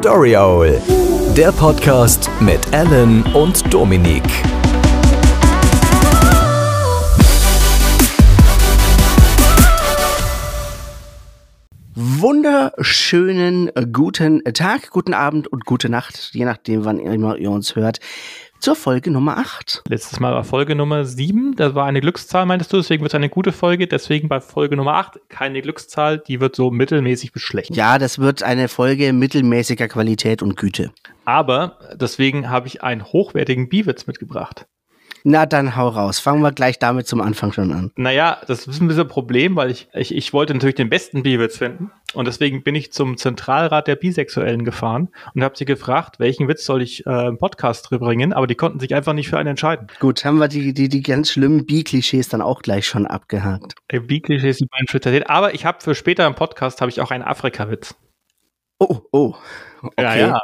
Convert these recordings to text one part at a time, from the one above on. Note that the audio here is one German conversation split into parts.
Story Owl, der Podcast mit Alan und Dominik. Wunderschönen guten Tag, guten Abend und gute Nacht, je nachdem, wann immer ihr uns hört, zur Folge Nummer 8. Letztes Mal war Folge Nummer 7, das war eine Glückszahl, meintest du, deswegen wird es eine gute Folge, deswegen bei Folge Nummer 8 keine Glückszahl, die wird so mittelmäßig bis schlecht. Ja, das wird eine Folge mittelmäßiger Qualität und Güte. Aber deswegen habe ich einen hochwertigen Biwitz mitgebracht. Na, dann hau raus. Fangen wir gleich damit zum Anfang schon an. Naja, das ist ein bisschen ein Problem, weil ich, ich, ich wollte natürlich den besten Biwitz finden. Und deswegen bin ich zum Zentralrat der Bisexuellen gefahren und habe sie gefragt, welchen Witz soll ich äh, im Podcast bringen, aber die konnten sich einfach nicht für einen entscheiden. Gut, haben wir die, die, die ganz schlimmen Bi-Klischees dann auch gleich schon abgehakt. Äh, Bi-Klischees sind mein Spezialität. Aber ich habe für später im Podcast habe ich auch einen Afrika-Witz. Oh, oh. Okay. Ja, ja.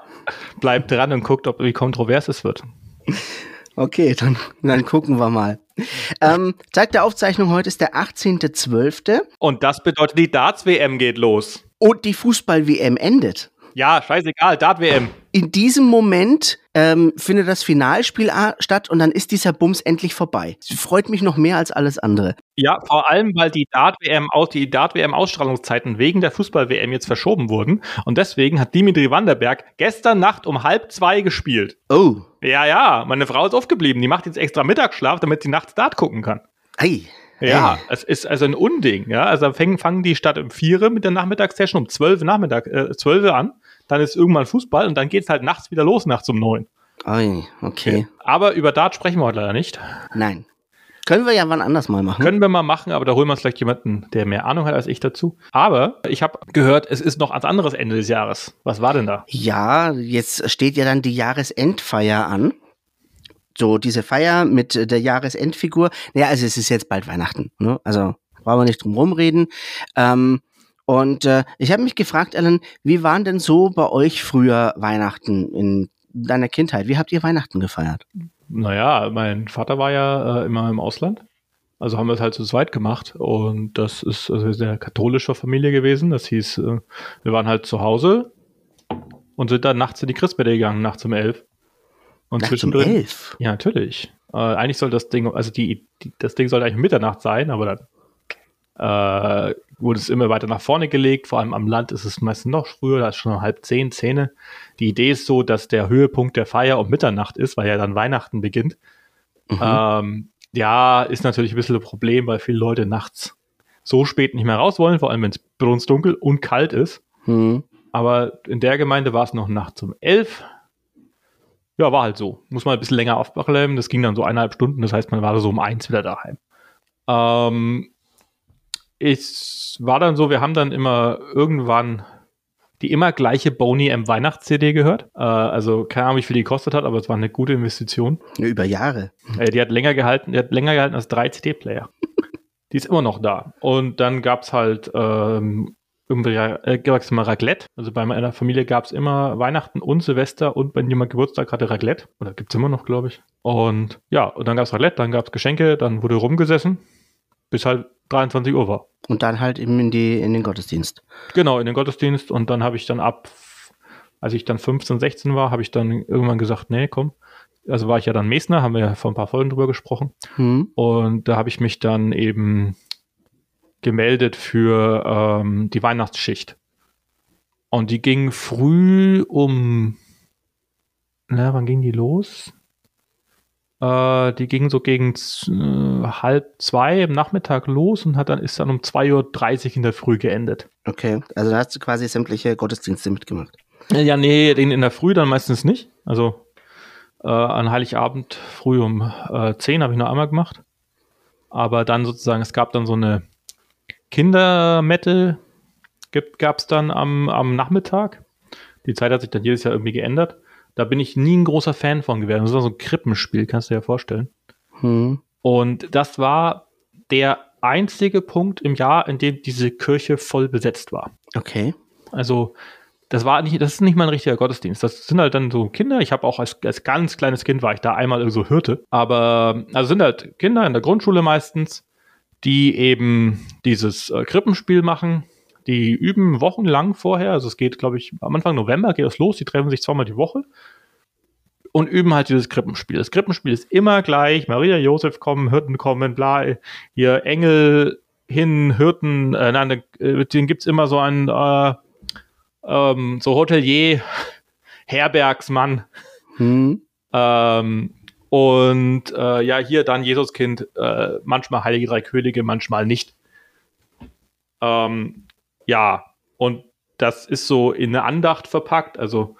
Bleibt dran und guckt, ob wie kontrovers es wird. Okay, dann, dann gucken wir mal. Ähm, Tag der Aufzeichnung heute ist der 18.12. Und das bedeutet, die Darts-WM geht los. Und die Fußball-WM endet. Ja, scheißegal, Dart-WM. In diesem Moment ähm, findet das Finalspiel statt und dann ist dieser Bums endlich vorbei. Freut mich noch mehr als alles andere. Ja, vor allem, weil die Dart-WM aus, die Dart-WM-Ausstrahlungszeiten wegen der Fußball-WM jetzt verschoben wurden. Und deswegen hat Dimitri Vanderberg gestern Nacht um halb zwei gespielt. Oh. Ja, ja, meine Frau ist aufgeblieben. Die macht jetzt extra Mittagsschlaf, damit sie nachts Dart gucken kann. Ei. Ja, es ist also ein Unding, ja. Also fangen, fangen die statt um vier mit der Nachmittagssession um zwölf Nachmittag, äh, zwölf an dann ist irgendwann Fußball und dann geht es halt nachts wieder los, nachts um neun. Oi, okay. Aber über Dart sprechen wir heute leider nicht. Nein. Können wir ja wann anders mal machen. Können wir mal machen, aber da holen wir uns vielleicht jemanden, der mehr Ahnung hat als ich dazu. Aber ich habe gehört, es ist noch ans anderes Ende des Jahres. Was war denn da? Ja, jetzt steht ja dann die Jahresendfeier an. So, diese Feier mit der Jahresendfigur. Naja, also es ist jetzt bald Weihnachten. Ne? Also brauchen wir nicht drum rumreden. Ähm, und äh, ich habe mich gefragt, Alan, wie waren denn so bei euch früher Weihnachten in deiner Kindheit? Wie habt ihr Weihnachten gefeiert? Naja, mein Vater war ja äh, immer im Ausland. Also haben wir es halt zu zweit gemacht. Und das ist also sehr katholischer Familie gewesen. Das hieß, äh, wir waren halt zu Hause und sind dann nachts in die Christbette gegangen, nachts um elf. Und nachts um elf? Ja, natürlich. Äh, eigentlich soll das Ding, also die, die, das Ding sollte eigentlich Mitternacht sein, aber dann äh, wurde es immer weiter nach vorne gelegt. Vor allem am Land ist es meistens noch früher, da ist schon halb zehn, Zähne. Die Idee ist so, dass der Höhepunkt der Feier um Mitternacht ist, weil ja dann Weihnachten beginnt. Mhm. Ähm, ja, ist natürlich ein bisschen ein Problem, weil viele Leute nachts so spät nicht mehr raus wollen, vor allem wenn es dunkel und kalt ist. Mhm. Aber in der Gemeinde war es noch nachts um elf. Ja, war halt so. Muss man ein bisschen länger aufbleiben. Das ging dann so eineinhalb Stunden. Das heißt, man war so um eins wieder daheim. Ähm, es war dann so, wir haben dann immer irgendwann die immer gleiche Bony M Weihnachts-CD gehört. Äh, also keine Ahnung, wie viel die gekostet hat, aber es war eine gute Investition. Über Jahre. Äh, die hat länger gehalten, die hat länger gehalten als drei CD-Player. die ist immer noch da. Und dann gab es halt ähm, irgendwie äh, gab's immer Raclette. Also bei meiner Familie gab es immer Weihnachten und Silvester und wenn jemand Geburtstag hatte, Raclette. Oder gibt es immer noch, glaube ich. Und ja, und dann gab es Raclette, dann gab es Geschenke, dann wurde rumgesessen, bis halt 23 Uhr war. Und dann halt eben in, die, in den Gottesdienst. Genau, in den Gottesdienst. Und dann habe ich dann ab, als ich dann 15, 16 war, habe ich dann irgendwann gesagt, nee, komm. Also war ich ja dann Mesner, haben wir ja vor ein paar Folgen drüber gesprochen. Hm. Und da habe ich mich dann eben gemeldet für ähm, die Weihnachtsschicht. Und die ging früh um, na, wann ging die los? Äh, die ging so gegen äh, halb zwei im Nachmittag los und hat dann, ist dann um 2.30 Uhr in der Früh geendet. Okay, also da hast du quasi sämtliche Gottesdienste mitgemacht. Ja, nee, den in der Früh dann meistens nicht. Also äh, an Heiligabend früh um äh, 10 habe ich noch einmal gemacht. Aber dann sozusagen, es gab dann so eine Kindermette, gab es dann am, am Nachmittag. Die Zeit hat sich dann jedes Jahr irgendwie geändert. Da bin ich nie ein großer Fan von gewesen. Das war so ein Krippenspiel, kannst du dir ja vorstellen. Hm. Und das war der einzige Punkt im Jahr, in dem diese Kirche voll besetzt war. Okay. Also, das war nicht, das ist nicht mal ein richtiger Gottesdienst. Das sind halt dann so Kinder. Ich habe auch als, als ganz kleines Kind war ich da einmal so Hirte. Aber, also sind halt Kinder in der Grundschule meistens, die eben dieses äh, Krippenspiel machen. die üben wochenlang vorher. Also es geht, glaube ich, am Anfang November geht das los. Die treffen sich zweimal die Woche und üben halt dieses Krippenspiel. Das Krippenspiel ist immer gleich. Maria, Josef kommen, Hirten kommen, bla, hier Engel hin, Hirten, äh, nein, äh, den gibt's immer so einen äh, ähm, so Hotelier, Herbergsmann. Hm. Ähm, und äh, ja, hier dann Jesuskind, äh, manchmal Heilige Drei Könige, manchmal nicht. Ähm, ja, und das ist so in eine Andacht verpackt, also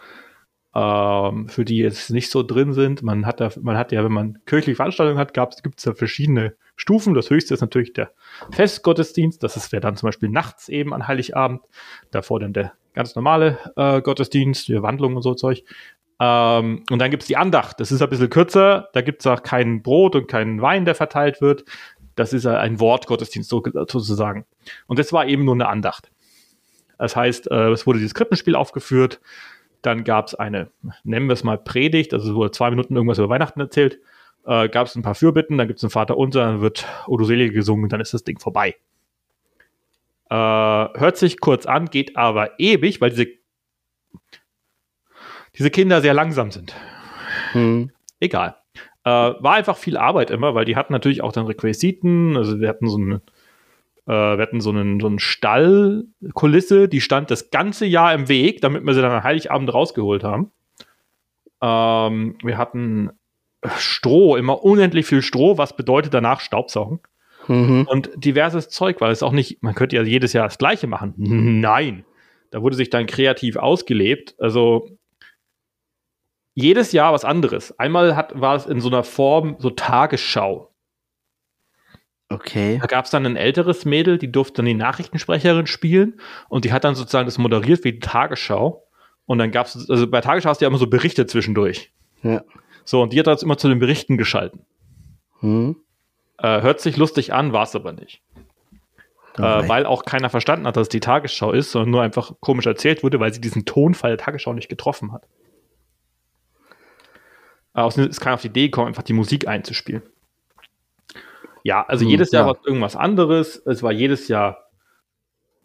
ähm, für die jetzt nicht so drin sind. Man hat, da, man hat ja, wenn man kirchliche Veranstaltungen hat, gibt es da verschiedene Stufen. Das höchste ist natürlich der Festgottesdienst. Das wäre dann zum Beispiel nachts eben an Heiligabend. Davor dann der ganz normale äh, Gottesdienst, die Wandlung und so Zeug. Ähm, und dann gibt es die Andacht. Das ist ein bisschen kürzer. Da gibt es auch kein Brot und keinen Wein, der verteilt wird. Das ist ein Wortgottesdienst sozusagen. Und das war eben nur eine Andacht. Das heißt, äh, es wurde dieses Krippenspiel aufgeführt. Dann gab es eine, nennen wir es mal Predigt, also es wurde zwei Minuten irgendwas über Weihnachten erzählt. Äh, gab es ein paar Fürbitten, dann gibt es ein Vater unser, dann wird Odo Selige gesungen, dann ist das Ding vorbei. Äh, hört sich kurz an, geht aber ewig, weil diese, diese Kinder sehr langsam sind. Hm. Egal. Äh, war einfach viel Arbeit immer, weil die hatten natürlich auch dann Requisiten, also wir hatten so eine äh, wir hatten so einen, so einen Stallkulisse, die stand das ganze Jahr im Weg, damit wir sie dann am Heiligabend rausgeholt haben. Ähm, wir hatten Stroh, immer unendlich viel Stroh, was bedeutet danach Staubsaugen. Mhm. Und diverses Zeug, weil es auch nicht, man könnte ja jedes Jahr das Gleiche machen. Nein. Da wurde sich dann kreativ ausgelebt. Also jedes Jahr was anderes. Einmal hat, war es in so einer Form so Tagesschau. Okay. Da gab es dann ein älteres Mädel, die durfte dann die Nachrichtensprecherin spielen und die hat dann sozusagen das moderiert wie die Tagesschau. Und dann gab es, also bei Tagesschau hast du ja immer so Berichte zwischendurch. Ja. So, und die hat das immer zu den Berichten geschalten. Hm. Äh, hört sich lustig an, war es aber nicht. Äh, weil auch keiner verstanden hat, dass es die Tagesschau ist, sondern nur einfach komisch erzählt wurde, weil sie diesen Tonfall der Tagesschau nicht getroffen hat. Äh, außerdem ist keiner auf die Idee gekommen, einfach die Musik einzuspielen. Ja, also hm, jedes Jahr ja. war es irgendwas anderes. Es war jedes Jahr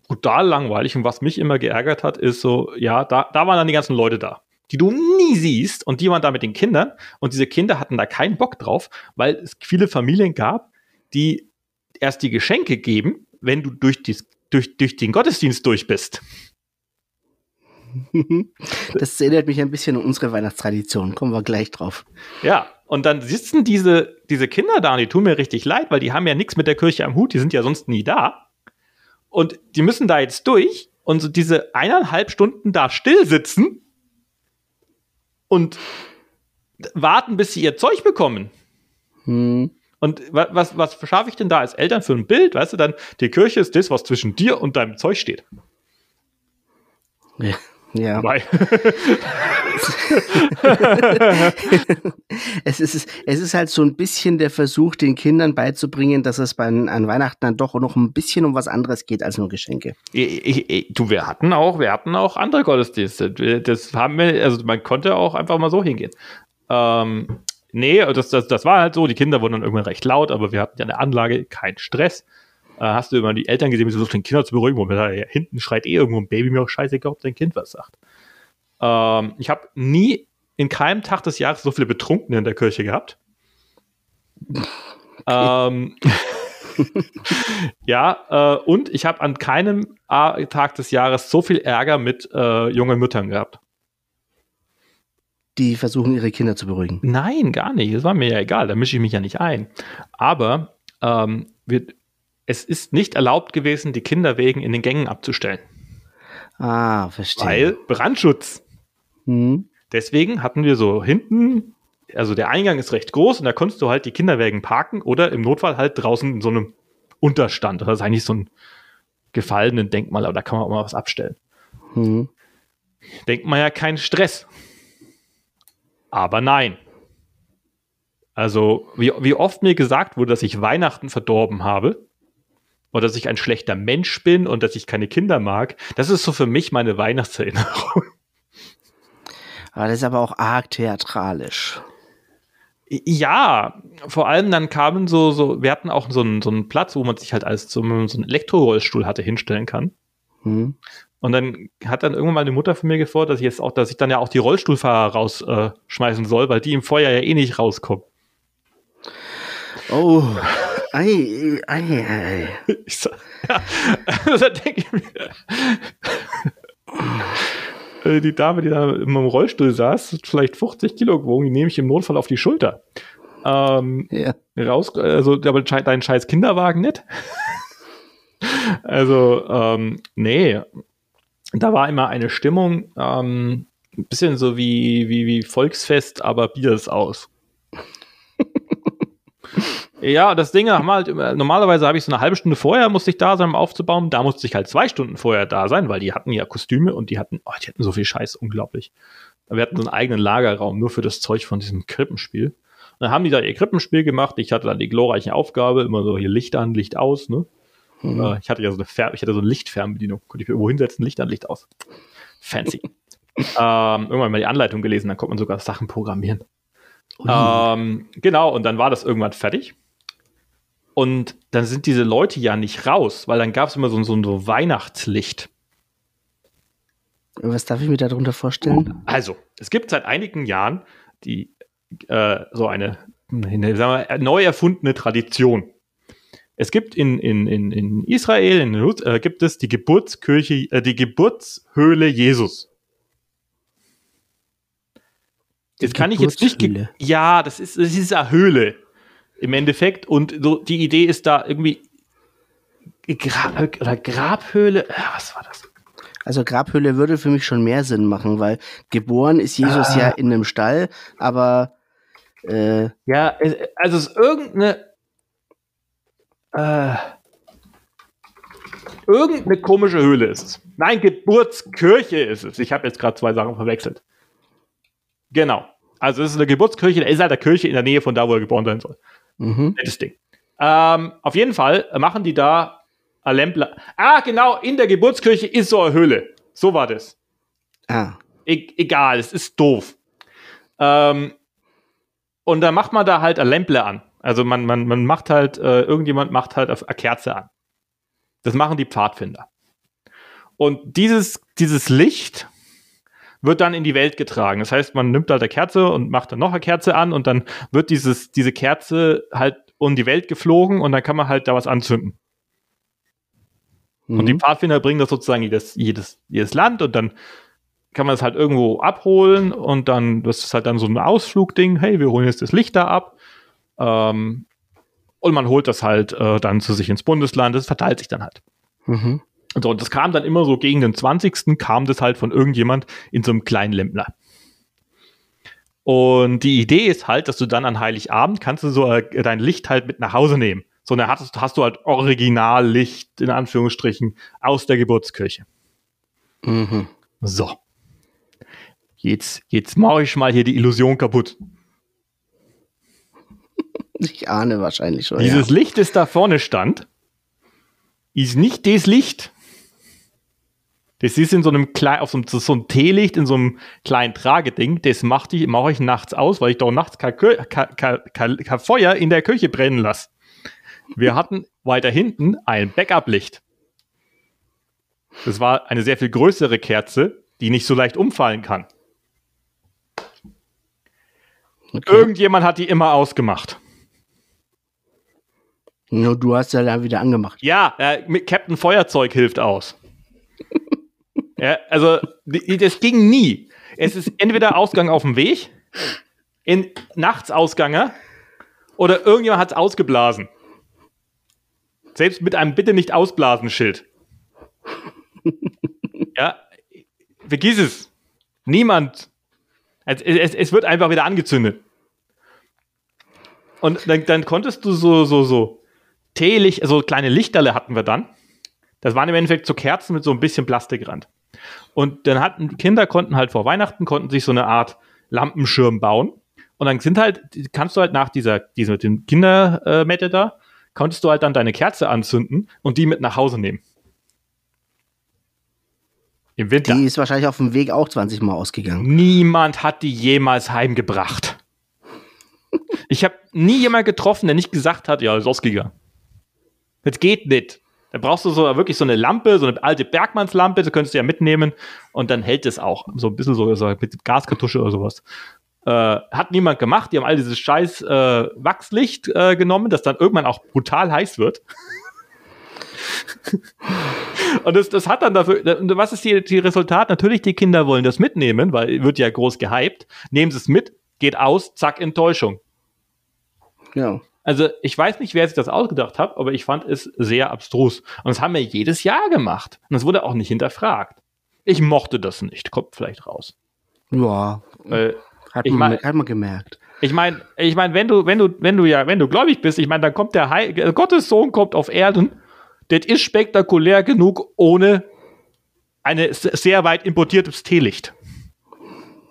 brutal langweilig. Und was mich immer geärgert hat, ist so, ja, da, da waren dann die ganzen Leute da, die du nie siehst. Und die waren da mit den Kindern. Und diese Kinder hatten da keinen Bock drauf, weil es viele Familien gab, die erst die Geschenke geben, wenn du durch, dies, durch, durch den Gottesdienst durch bist. Das erinnert mich ein bisschen an unsere Weihnachtstradition. Kommen wir gleich drauf. Ja, und dann sitzen diese, diese Kinder da und die tun mir richtig leid, weil die haben ja nichts mit der Kirche am Hut, die sind ja sonst nie da. Und die müssen da jetzt durch und so diese eineinhalb Stunden da still sitzen und warten, bis sie ihr Zeug bekommen. Hm. Und was, was schaffe ich denn da als Eltern für ein Bild? Weißt du, dann, die Kirche ist das, was zwischen dir und deinem Zeug steht. Ja. Ja. es, ist, es ist halt so ein bisschen der Versuch, den Kindern beizubringen, dass es bei, an Weihnachten dann doch noch ein bisschen um was anderes geht als nur Geschenke. Ich, ich, ich, du, wir hatten auch, wir hatten auch andere Gottesdienste. Das haben wir, also man konnte auch einfach mal so hingehen. Ähm, nee, das, das, das war halt so, die Kinder wurden dann irgendwann recht laut, aber wir hatten ja eine Anlage, kein Stress hast du immer die Eltern gesehen, wie sie versuchen, den Kinder zu beruhigen, wo man da ja, hinten schreit eh irgendwo ein Baby, mir auch scheißegal, ob dein Kind was sagt. Ähm, ich habe nie in keinem Tag des Jahres so viele Betrunkene in der Kirche gehabt. Okay. Ähm, ja, äh, und ich habe an keinem Tag des Jahres so viel Ärger mit äh, jungen Müttern gehabt. Die versuchen, ihre Kinder zu beruhigen. Nein, gar nicht. Das war mir ja egal. Da mische ich mich ja nicht ein. Aber ähm, wir, es ist nicht erlaubt gewesen, die Kinderwegen in den Gängen abzustellen. Ah, verstehe. Weil Brandschutz. Mhm. Deswegen hatten wir so hinten, also der Eingang ist recht groß und da konntest du halt die Kinderwägen parken oder im Notfall halt draußen in so einem Unterstand. Das ist eigentlich so ein gefallenen Denkmal, aber da kann man auch mal was abstellen. Mhm. Denkt man ja keinen Stress. Aber nein. Also, wie, wie oft mir gesagt wurde, dass ich Weihnachten verdorben habe, oder dass ich ein schlechter Mensch bin und dass ich keine Kinder mag. Das ist so für mich meine Weihnachtserinnerung. Aber das ist aber auch arg theatralisch. Ja, vor allem dann kamen so, so, wir hatten auch so einen, so einen Platz, wo man sich halt als so, so einen Elektrorollstuhl hatte hinstellen kann. Hm. Und dann hat dann irgendwann mal eine Mutter von mir gefordert, dass ich jetzt auch, dass ich dann ja auch die Rollstuhlfahrer rausschmeißen äh, soll, weil die im Feuer ja eh nicht rauskommen. Oh, ei, ei, ei. Ich sag, ja, da denke ich mir, äh, die Dame, die da im Rollstuhl saß, vielleicht 50 Kilo gewogen, die nehme ich im Notfall auf die Schulter. Ähm, Ja. raus, also aber dein scheiß Kinderwagen nicht. also, ähm, nee. Da war immer eine Stimmung, ähm, ein bisschen so wie, wie, wie Volksfest, aber Bier ist aus. ja, das Ding haben halt, normalerweise habe ich so eine halbe Stunde vorher, musste ich da sein, um aufzubauen. Da musste ich halt zwei Stunden vorher da sein, weil die hatten ja Kostüme und die hatten, oh, die hatten so viel Scheiß, unglaublich. Wir hatten so einen eigenen Lagerraum nur für das Zeug von diesem Krippenspiel. Und dann haben die da ihr Krippenspiel gemacht. Ich hatte dann die glorreiche Aufgabe, immer so hier Licht an, Licht aus, ne? Äh, ich hatte ja so eine Fer ich hatte so eine Lichtfernbedienung. Konnte ich mir irgendwo hinsetzen, Licht an, Licht aus. Fancy. ähm, irgendwann mal die Anleitung gelesen, dann konnte man sogar Sachen programmieren. Ähm, genau, und dann war das irgendwann fertig. Und dann sind diese Leute ja nicht raus, weil dann gab es immer so, so, so Weihnachtslicht. Was darf ich mir darunter vorstellen? Also, es gibt seit einigen Jahren die äh, so eine, eine sagen wir, neu erfundene Tradition. Es gibt in, in, in, in Israel in, äh, gibt es die Geburtskirche, äh, die Geburtshöhle Jesus. Jetzt kann ich jetzt nicht. Ja, das ist, das ist eine Höhle im Endeffekt. Und so die Idee ist da irgendwie Gra oder Grabhöhle. äh, Was war das? Also Grabhöhle würde für mich schon mehr Sinn machen, weil geboren ist Jesus Ah. ja in einem Stall, aber äh, Ja, es- also es ist irgendeine. Äh, irgendeine komische Höhle ist es. Nein, Geburtskirche ist es. Ich habe jetzt gerade zwei Sachen verwechselt. Genau. Also es ist eine Geburtskirche, da ist halt eine Kirche in der Nähe von da, wo er geboren sein soll. Mhm. Nettes Ding. Ähm, auf jeden Fall machen die da Lämpler. Ah, genau, in der Geburtskirche ist so eine Höhle. So war das. ah, E egal, es ist doof. Ähm, und dann macht man da halt ein Lämple an. Also man, man, man macht halt, äh, irgendjemand macht halt eine Kerze an. Das machen die Pfadfinder. Und dieses, dieses Licht wird dann in die Welt getragen. Das heißt, man nimmt halt eine Kerze und macht dann noch eine Kerze an und dann wird dieses, diese Kerze halt um die Welt geflogen und dann kann man halt da was anzünden. Und die mhm. Pfadfinder bringen das sozusagen jedes, jedes, jedes Land und dann kann man es halt irgendwo abholen und dann, das ist halt dann so ein Ausflugding, hey, wir holen jetzt das Licht da ab. Ähm, und man holt das halt äh, dann zu sich ins Bundesland, das verteilt sich dann halt. Mhm. Und, so, und das kam dann immer so gegen den 20. kam das halt von irgendjemand in so einem kleinen Lämpler. Und die Idee ist halt, dass du dann an Heiligabend kannst du so äh, dein Licht halt mit nach Hause nehmen. So, dann hast, hast du halt Originallicht, in Anführungsstrichen, aus der Geburtskirche. Mhm. So. Jetzt, jetzt mache ich mal hier die Illusion kaputt. Ich ahne wahrscheinlich schon. Dieses Licht, das da vorne stand, ist nicht das Licht. Das ist in so einem kleinen, auf so einem, so einem Teelicht in so einem kleinen Trageding. Das mache ich, mach ich nachts aus, weil ich doch nachts kein, kein, kein, kein, Feuer in der Küche brennen lasse. Wir hatten weiter hinten ein Backup-Licht. Das war eine sehr viel größere Kerze, die nicht so leicht umfallen kann. Okay. Irgendjemand hat die immer ausgemacht. Nur du hast ja dann wieder angemacht. Ja, äh, mit Captain Feuerzeug hilft aus. Ja, also das ging nie. Es ist entweder Ausgang auf dem Weg, in Nachtsausganger oder irgendjemand hat es ausgeblasen. Selbst mit einem Bitte nicht ausblasen Schild. ja, vergiss es. Niemand. Es, es, es wird einfach wieder angezündet. Und dann, dann konntest du so, so, so Teelicht, also kleine Lichterle hatten wir dann. Das waren im Endeffekt so Kerzen mit so ein bisschen Plastikrand. Und dann hatten Kinder konnten halt vor Weihnachten konnten sich so eine Art Lampenschirm bauen. Und dann sind halt, kannst du halt nach dieser, dieser mit dem Kindermette da, konntest du halt dann deine Kerze anzünden und die mit nach Hause nehmen. Im Winter. Die ist wahrscheinlich auf dem Weg auch 20 Mal ausgegangen. Niemand hat die jemals heimgebracht. Ich habe nie jemand getroffen, der nicht gesagt hat, ja, ist ausgegangen. Das geht nicht. Da brauchst du so wirklich so eine Lampe, so eine alte Bergmannslampe, das könntest du ja mitnehmen und dann hält es auch. So ein bisschen so, so mit Gaskartusche oder sowas. Äh, hat niemand gemacht. Die haben all dieses scheiß äh, Wachslicht äh, genommen, das dann irgendwann auch brutal heiß wird. und das, das hat dann dafür, was ist die, die Resultat? Natürlich, die Kinder wollen das mitnehmen, weil wird ja groß gehypt. Nehmen sie es mit, geht aus, zack, Enttäuschung. Ja. Also ich weiß nicht, wer sich das ausgedacht hat, aber ich fand es sehr abstrus. Und das haben wir jedes Jahr gemacht. Und das wurde auch nicht hinterfragt. Ich mochte das nicht. Kommt vielleicht raus. Ja. Äh, Hat ich man, mein- hat man gemerkt. ich meine, ich meine, wenn du, wenn du, wenn du ja, wenn du gläubig bist, ich meine, dann kommt der Heil äh, Gottes Sohn kommt auf Erden. Das ist spektakulär genug ohne eine s- sehr weit importiertes Teelicht.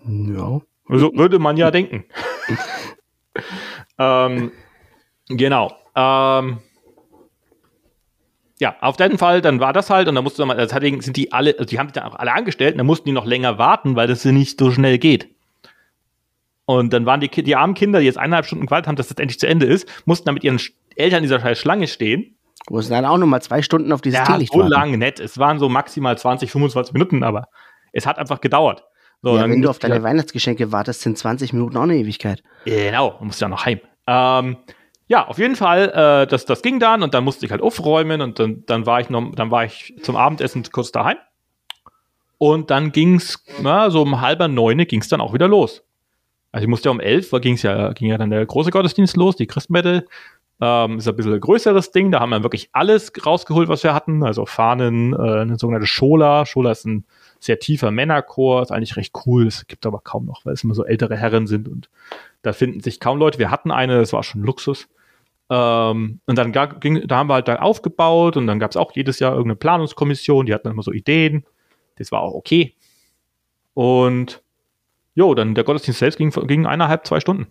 Ja. So würde man ja denken. ähm, genau. Ähm, ja, auf jeden Fall, dann war das halt und dann musste man, das hat, sind die alle, also die haben sich dann auch alle angestellt und dann mussten die noch länger warten, weil das nicht so schnell geht. Und dann waren die, die armen Kinder, die jetzt eineinhalb Stunden gewartet haben, dass das endlich zu Ende ist, mussten dann mit ihren Eltern in dieser scheiß Schlange stehen. Wo es dann auch noch mal zwei Stunden auf dieses Ja, Teelicht so lang nett. Es waren so maximal 20, 25 Minuten, aber es hat einfach gedauert. So, Ja, wenn du auf deine Weihnachtsgeschenke wartest, sind 20 Minuten auch eine Ewigkeit. Genau, man muss ja noch heim. Ähm, ja, auf jeden Fall, äh, das, das ging dann und dann musste ich halt aufräumen und dann, dann war ich noch, dann war ich zum Abendessen kurz daheim. Und dann ging's, na, so um halber neune ging's dann auch wieder los. Also ich musste ja um elf, ging's ja, ging ja dann der große Gottesdienst los, die Christmette. Ähm, ist ein bisschen ein größeres Ding, da haben wir wirklich alles rausgeholt, was wir hatten. Also Fahnen, äh, eine sogenannte Schola. Schola ist ein sehr tiefer Männerchor, ist eigentlich recht cool. Es gibt aber kaum noch, weil es immer so ältere Herren sind und da finden sich kaum Leute. Wir hatten eine, das war schon Luxus. Ähm, und dann ging, da haben wir halt da aufgebaut und dann gab es auch jedes Jahr irgendeine Planungskommission, die hatten dann immer so Ideen. Das war auch okay. Und jo, dann der Gottesdienst selbst ging, ging eineinhalb, zwei Stunden.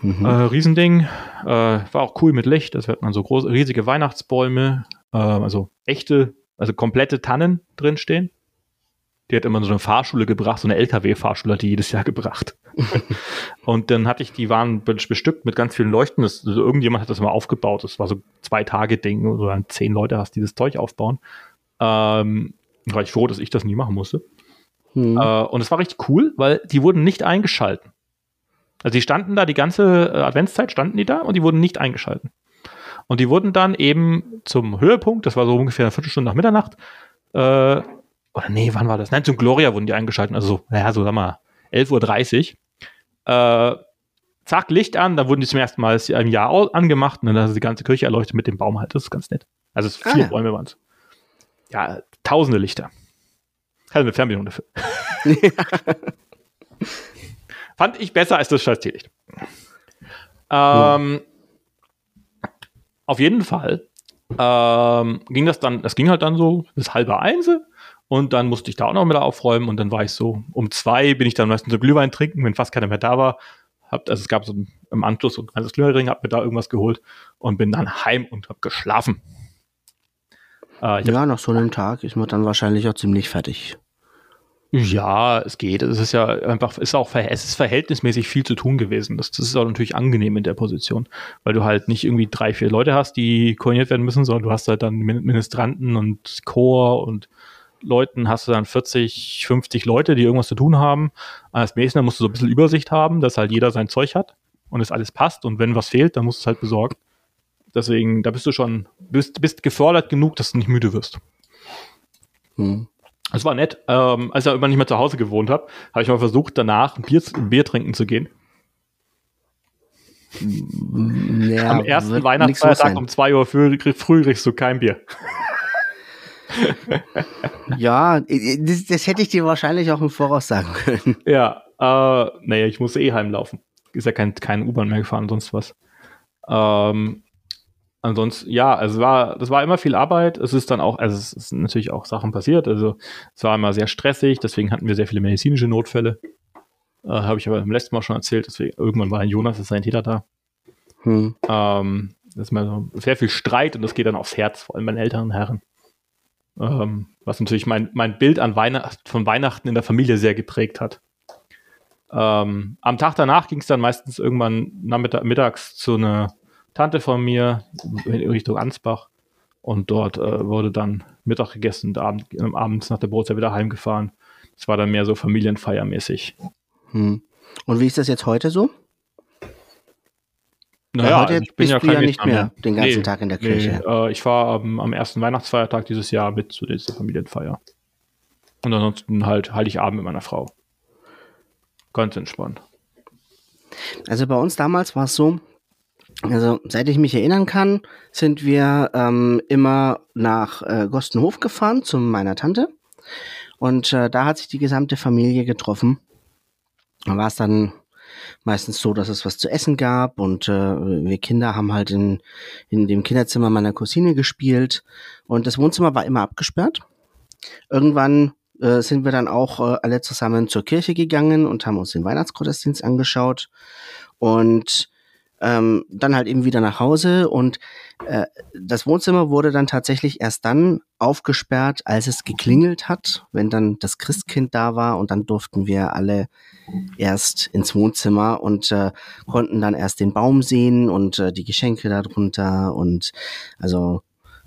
Mhm. Äh, Riesending. Äh, war auch cool mit Licht. Das hatten dann so große, riesige Weihnachtsbäume, äh, also echte, also komplette Tannen drinstehen. Die hat immer so eine Fahrschule gebracht, so eine LKW-Fahrschule hat die jedes Jahr gebracht. und dann hatte ich, die waren be- bestückt mit ganz vielen Leuchten. Das, also irgendjemand hat das mal aufgebaut. Das war so zwei Tage Ding oder dann zehn Leute hast, die das Zeug aufbauen. Ähm, war ich froh, dass ich das nie machen musste. Hm. Äh, und es war richtig cool, weil die wurden nicht eingeschalten. Also die standen da, die ganze äh, Adventszeit standen die da und die wurden nicht eingeschalten. Und die wurden dann eben zum Höhepunkt, das war so ungefähr eine Viertelstunde nach Mitternacht, äh, oder nee, wann war das? Nein, zum Gloria wurden die eingeschalten, also so, naja, so sag mal, 11.30 Uhr. Äh, zack, Licht an, dann wurden die zum ersten Mal im Jahr angemacht und dann ist die ganze Kirche erleuchtet mit dem Baum halt. Das ist ganz nett. Also es Ah, vier ja. Bäume waren es. Ja, tausende Lichter. Hatte eine Fernbedienung dafür. Fand ich besser als das scheiß Teelicht. Ähm, Auf jeden Fall ähm, ging das dann, das ging halt dann so bis halbe eins und dann musste ich da auch noch mit aufräumen und dann war ich so, um zwei bin ich dann meistens so Glühwein trinken, wenn fast keiner mehr da war. Hab, also es gab so ein, im Anschluss so ein kleines Glühwein, hab mir da irgendwas geholt und bin dann heim und hab geschlafen. Äh, ja, nach so einem Tag ist man dann wahrscheinlich auch ziemlich fertig. Ja, es geht. Es ist ja einfach, ist auch, es ist verhältnismäßig viel zu tun gewesen. Das, das ist auch natürlich angenehm in der Position, weil du halt nicht irgendwie drei, vier Leute hast, die koordiniert werden müssen, sondern du hast halt dann Min- Ministranten und Chor und Leuten hast du dann 40, 50 Leute, die irgendwas zu tun haben. Als Mäßner musst du so ein bisschen Übersicht haben, dass halt jeder sein Zeug hat und es alles passt und wenn was fehlt, dann musst du es halt besorgen. Deswegen, da bist du schon, bist, bist gefordert genug, dass du nicht müde wirst. Hm. Es war nett. Ähm, als ich immer nicht mehr zu Hause gewohnt habe, habe ich mal versucht, danach ein Bier, ein Bier trinken zu gehen. Ja, Am ersten Weihnachtsfeiertag um 2 Uhr früh, früh kriegst du kein Bier. Ja, das, das hätte ich dir wahrscheinlich auch im Voraus sagen können. Ja, äh, naja, ich musste eh heimlaufen. Ist ja kein, kein U-Bahn mehr gefahren, sonst was. Ähm, ansonsten, ja, es war, das war immer viel Arbeit. Es ist dann auch, also es sind natürlich auch Sachen passiert. Also es war immer sehr stressig, deswegen hatten wir sehr viele medizinische Notfälle. Äh, Habe ich aber im letzten Mal schon erzählt, deswegen irgendwann war ein Jonas, das Sanitäter da. Hm. Ähm, das ist mal so sehr viel Streit und das geht dann aufs Herz, vor allem bei den älteren Herren. Ähm, was natürlich mein, mein Bild an Weihnacht, von Weihnachten in der Familie sehr geprägt hat. Ähm, am Tag danach ging es dann meistens irgendwann nachmittag, mittags zu einer Tante von mir in Richtung Ansbach. Und dort äh, wurde dann Mittag gegessen und abend, äh, abends nach der Brotzeit wieder heimgefahren. Es war dann mehr so familienfeiermäßig. Hm. Und wie ist das jetzt heute so? Naja, heute also ich bin bist ja du ja nicht mehr den ganzen Tag in der Kirche. Nee, äh, ich war ähm, am ersten Weihnachtsfeiertag dieses Jahr mit zu dieser Familienfeier. Und ansonsten halt Heiligabend mit meiner Frau. Ganz entspannt. Also bei uns damals war es so, also seit ich mich erinnern kann, sind wir ähm, immer nach äh, Gostenhof gefahren zu meiner Tante. Und äh, da hat sich die gesamte Familie getroffen. Da war es dann meistens so, dass es was zu essen gab und äh, wir Kinder haben halt in, in dem Kinderzimmer meiner Cousine gespielt und das Wohnzimmer war immer abgesperrt. Irgendwann äh, sind wir dann auch äh, alle zusammen zur Kirche gegangen und haben uns den Weihnachtsgottesdienst angeschaut und ähm, dann halt eben wieder nach Hause und äh, das Wohnzimmer wurde dann tatsächlich erst dann aufgesperrt, als es geklingelt hat, wenn dann das Christkind da war und dann durften wir alle erst ins Wohnzimmer und äh, konnten dann erst den Baum sehen und äh, die Geschenke darunter und also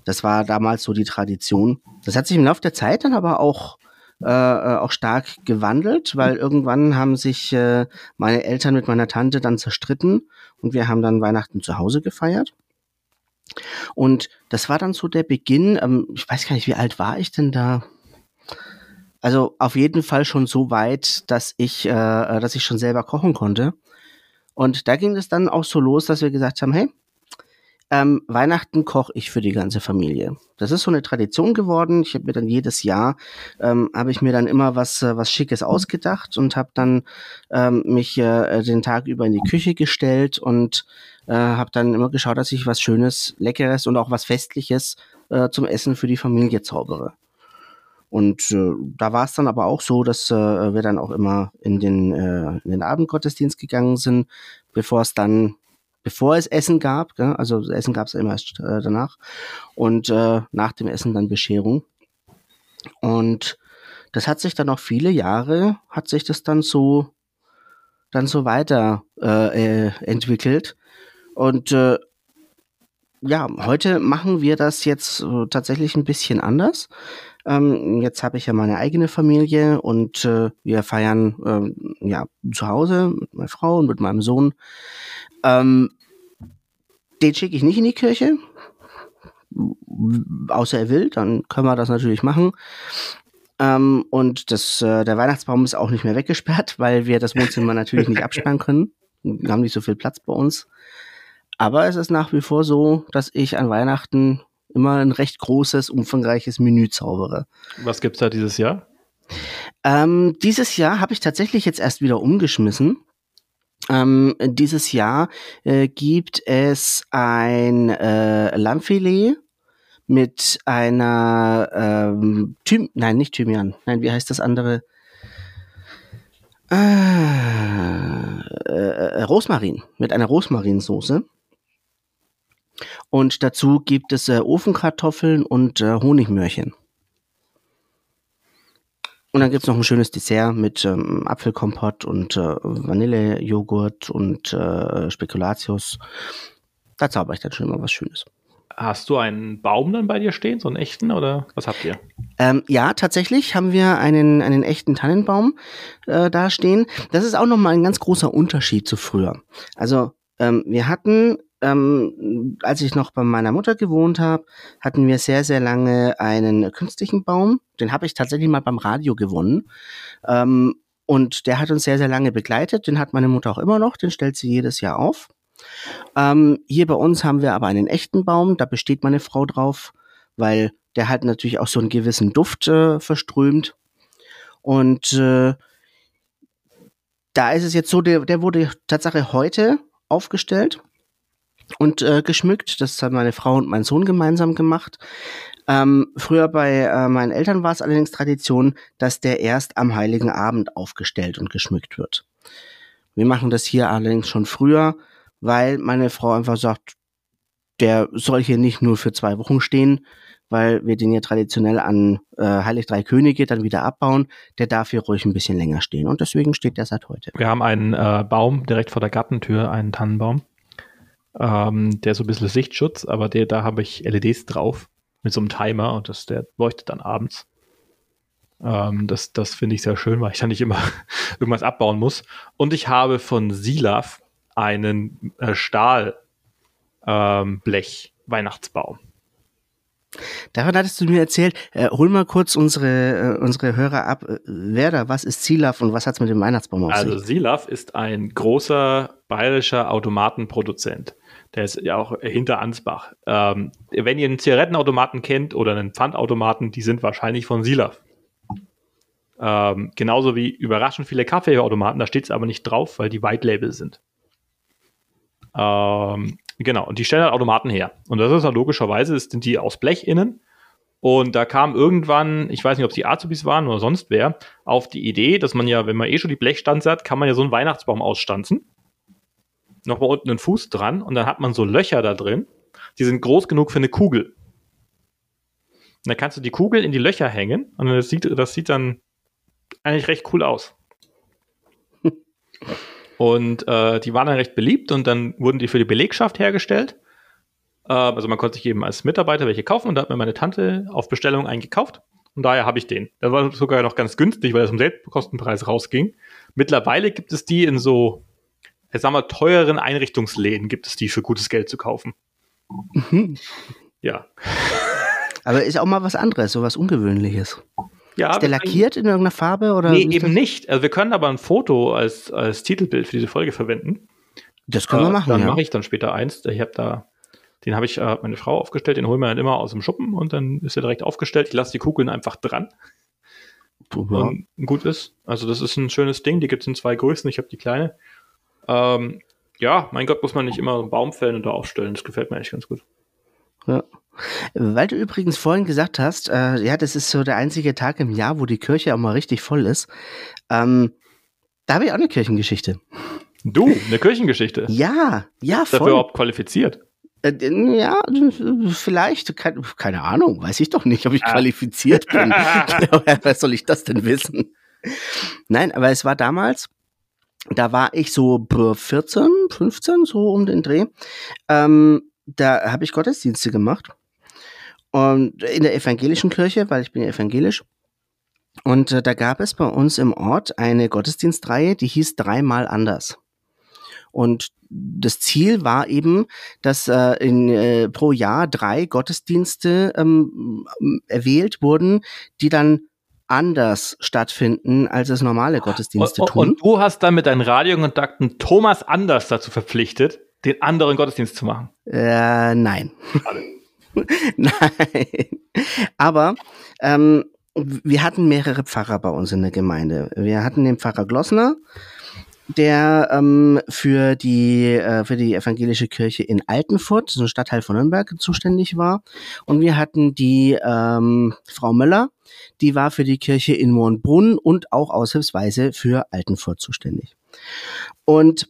das war damals so die Tradition. Das hat sich im Laufe der Zeit dann aber auch äh, äh, auch stark gewandelt, weil irgendwann haben sich äh, meine Eltern mit meiner Tante dann zerstritten und wir haben dann Weihnachten zu Hause gefeiert. Und das war dann so der Beginn, ähm, ich weiß gar nicht, wie alt war ich denn da? Also auf jeden Fall schon so weit, dass ich, äh, dass ich schon selber kochen konnte. Und da ging es dann auch so los, dass wir gesagt haben, hey, ähm, Weihnachten koche ich für die ganze Familie. Das ist so eine Tradition geworden. Ich habe mir dann jedes Jahr ähm, habe ich mir dann immer was äh, was Schickes ausgedacht und habe dann ähm, mich äh, den Tag über in die Küche gestellt und äh, habe dann immer geschaut, dass ich was Schönes, Leckeres und auch was Festliches äh, zum Essen für die Familie zaubere. Und äh, da war es dann aber auch so, dass äh, wir dann auch immer in den, äh, in den Abendgottesdienst gegangen sind, bevor es dann bevor es Essen gab, gell? also Essen gab es immer erst äh, danach und äh, nach dem Essen dann Bescherung. Und das hat sich dann auch viele Jahre, hat sich das dann so, dann so weiter äh, äh, entwickelt. Und äh, ja, heute machen wir das jetzt äh, tatsächlich ein bisschen anders. Ähm, jetzt habe ich ja meine eigene Familie und äh, wir feiern ähm, ja zu Hause mit meiner Frau und mit meinem Sohn. Ähm, den schicke ich nicht in die Kirche, außer er will, dann können wir das natürlich machen. Ähm, und das, äh, der Weihnachtsbaum ist auch nicht mehr weggesperrt, weil wir das Wohnzimmer natürlich nicht absperren können. Wir haben nicht so viel Platz bei uns. Aber es ist nach wie vor so, dass ich an Weihnachten immer ein recht großes, umfangreiches Menü zaubere. Was gibt's da dieses Jahr? Ähm, dieses Jahr habe ich tatsächlich jetzt erst wieder umgeschmissen. Ähm, dieses Jahr äh, gibt es ein äh, Lammfilet mit einer ähm, Thym nein, nicht Thymian. Nein, wie heißt das andere? Äh, äh, Rosmarin, mit einer Rosmarinsoße. Und dazu gibt es äh, Ofenkartoffeln und äh, Honigmörchen. Und dann gibt's noch ein schönes Dessert mit ähm, Apfelkompott und äh, Vanillejoghurt und äh, Spekulatius. Da zauber ich dann schon mal was Schönes. Hast du einen Baum dann bei dir stehen, so einen echten, oder was habt ihr? Ähm, ja, tatsächlich haben wir einen, einen echten Tannenbaum äh, da stehen. Das ist auch nochmal ein ganz großer Unterschied zu früher. Also ähm, wir hatten ähm, als ich noch bei meiner Mutter gewohnt habe, hatten wir sehr, sehr lange einen künstlichen Baum. Den habe ich tatsächlich mal beim Radio gewonnen. Ähm, und der hat uns sehr, sehr lange begleitet. Den hat meine Mutter auch immer noch. Den stellt sie jedes Jahr auf. Ähm, hier bei uns haben wir aber einen echten Baum. Da besteht meine Frau drauf, weil der hat natürlich auch so einen gewissen Duft äh, verströmt. Und äh, da ist es jetzt so, der, der wurde Tatsache heute aufgestellt und äh, geschmückt. Das haben meine Frau und mein Sohn gemeinsam gemacht. Ähm, früher bei äh, meinen Eltern war es allerdings Tradition, dass der erst am Heiligen Abend aufgestellt und geschmückt wird. Wir machen das hier allerdings schon früher, weil meine Frau einfach sagt, der soll hier nicht nur für zwei Wochen stehen, weil wir den ja traditionell an äh, Heilig Drei Könige dann wieder abbauen. Der darf hier ruhig ein bisschen länger stehen und deswegen steht der seit heute. Wir haben einen äh, Baum direkt vor der Gartentür, einen Tannenbaum. Ähm, der so ein bisschen Sichtschutz, aber der, da habe ich LEDs drauf. mit so einem Timer und das, der leuchtet dann abends. Ähm, das das finde ich sehr schön, weil ich dann nicht immer irgendwas abbauen muss. Und ich habe von Silaf einen äh, Stahlblech ähm, Weihnachtsbaum. Davon hattest du mir erzählt. Äh, hol mal kurz unsere, äh, unsere Hörer ab. Äh, wer da, was ist Silaf und was hat es mit dem Weihnachtsbaum auf Also Silaf ist ein großer bayerischer Automatenproduzent. Der ist ja auch hinter Ansbach. Ähm, wenn ihr einen Zigarettenautomaten kennt oder einen Pfandautomaten, die sind wahrscheinlich von Silaf. Ähm, genauso wie überraschend viele Kaffeeautomaten, da steht es aber nicht drauf, weil die White Label sind. Ähm, genau, und die stellen halt Automaten her. Und das ist halt logischerweise, sind die aus Blech innen. Und da kam irgendwann, ich weiß nicht, ob es die Azubis waren oder sonst wer, auf die Idee, dass man ja, wenn man eh schon die Blechstanze hat, kann man ja so einen Weihnachtsbaum ausstanzen. Nochmal unten einen Fuß dran und dann hat man so Löcher da drin. Die sind groß genug für eine Kugel. Und dann kannst du die Kugel in die Löcher hängen und das sieht, das sieht dann eigentlich recht cool aus. Und äh, die waren dann recht beliebt und dann wurden die für die Belegschaft hergestellt. Äh, also man konnte sich eben als Mitarbeiter welche kaufen und da hat mir meine Tante auf Bestellung einen gekauft. Und daher habe ich den. Der war sogar noch ganz günstig, weil es um Selbstkostenpreis rausging. Mittlerweile gibt es die in so, ich sag mal, teureren Einrichtungsläden gibt es die für gutes Geld zu kaufen. Mhm. Ja. Aber ist auch mal was anderes, so was Ungewöhnliches. Ja, ist der lackiert in irgendeiner Farbe? Oder nee, eben nicht. Also wir können aber ein Foto als, als Titelbild für diese Folge verwenden. Das können äh, wir machen. Dann ja. mache ich dann später eins. Ich habe da, den habe ich äh, meine Frau aufgestellt, den holen wir dann immer aus dem Schuppen und dann ist er direkt aufgestellt. Ich lasse die Kugeln einfach dran. Super. Und gut ist. Also das ist ein schönes Ding. Die gibt es in zwei Größen. Ich habe die kleine. Ähm, ja, mein Gott, muss man nicht immer einen Baum fällen und da aufstellen. Das gefällt mir echt ganz gut. Ja. Weil du übrigens vorhin gesagt hast, äh, ja, das ist so der einzige Tag im Jahr, wo die Kirche auch mal richtig voll ist. Ähm, da habe ich auch eine Kirchengeschichte. Du, eine Kirchengeschichte? Ja, ja, voll. Dafür überhaupt qualifiziert? Äh, ja, vielleicht, keine, keine, Ahnung, weiß ich doch nicht, ob ich ah. qualifiziert bin. Was soll ich das denn wissen? Nein, aber es war damals, da war ich so 14, 15, so um den Dreh. Ähm, da habe ich Gottesdienste gemacht. Und in der evangelischen Kirche, weil ich bin ja evangelisch. Und äh, da gab es bei uns im Ort eine Gottesdienstreihe, die hieß dreimal anders. Und das Ziel war eben, dass äh, in, äh, pro Jahr drei Gottesdienste ähm, erwählt wurden, die dann anders stattfinden, als es normale Gottesdienste und, tun. Und du hast dann mit deinen Radiokontakten Thomas Anders dazu verpflichtet, den anderen Gottesdienst zu machen. Äh, nein. Nein. Aber ähm, wir hatten mehrere Pfarrer bei uns in der Gemeinde. Wir hatten den Pfarrer Glossner, der ähm, für die äh, für die evangelische Kirche in Altenfurt, so ein Stadtteil von Nürnberg, zuständig war. Und wir hatten die ähm, Frau Möller, die war für die Kirche in Mohnbrunn und auch aushilfsweise für Altenfurt zuständig. Und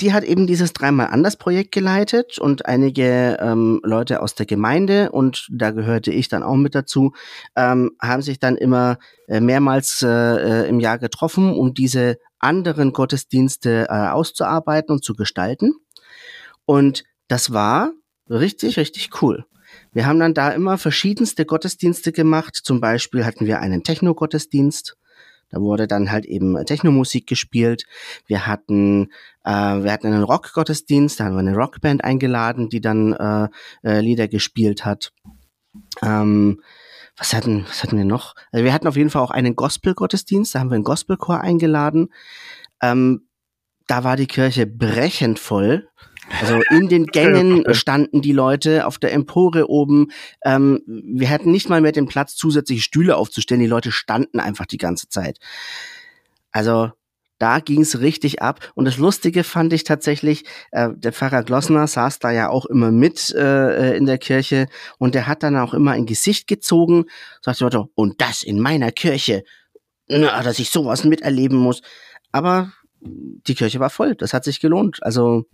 die hat eben dieses dreimal anders Projekt geleitet und einige ähm, Leute aus der Gemeinde und da gehörte ich dann auch mit dazu, ähm, haben sich dann immer äh, mehrmals äh, äh, im Jahr getroffen, um diese anderen Gottesdienste äh, auszuarbeiten und zu gestalten. Und das war richtig, richtig cool. Wir haben dann da immer verschiedenste Gottesdienste gemacht. Zum Beispiel hatten wir einen Techno-Gottesdienst. Da wurde dann halt eben Technomusik gespielt. Wir hatten, äh, wir hatten einen Rockgottesdienst, da haben wir eine Rockband eingeladen, die dann äh, äh, Lieder gespielt hat. Ähm, was hatten, was hatten wir noch? Also wir hatten auf jeden Fall auch einen Gospel-Gottesdienst, da haben wir einen Gospelchor eingeladen. Ähm, da war die Kirche brechend voll. Also in den Gängen standen die Leute auf der Empore oben. Ähm, wir hatten nicht mal mehr den Platz, zusätzliche Stühle aufzustellen. Die Leute standen einfach die ganze Zeit. Also da ging's richtig ab. Und das Lustige fand ich tatsächlich, äh, der Pfarrer Glossner saß da ja auch immer mit äh, in der Kirche und der hat dann auch immer ein Gesicht gezogen, sagte, und das in meiner Kirche, na, dass ich sowas miterleben muss. Aber die Kirche war voll, das hat sich gelohnt. Also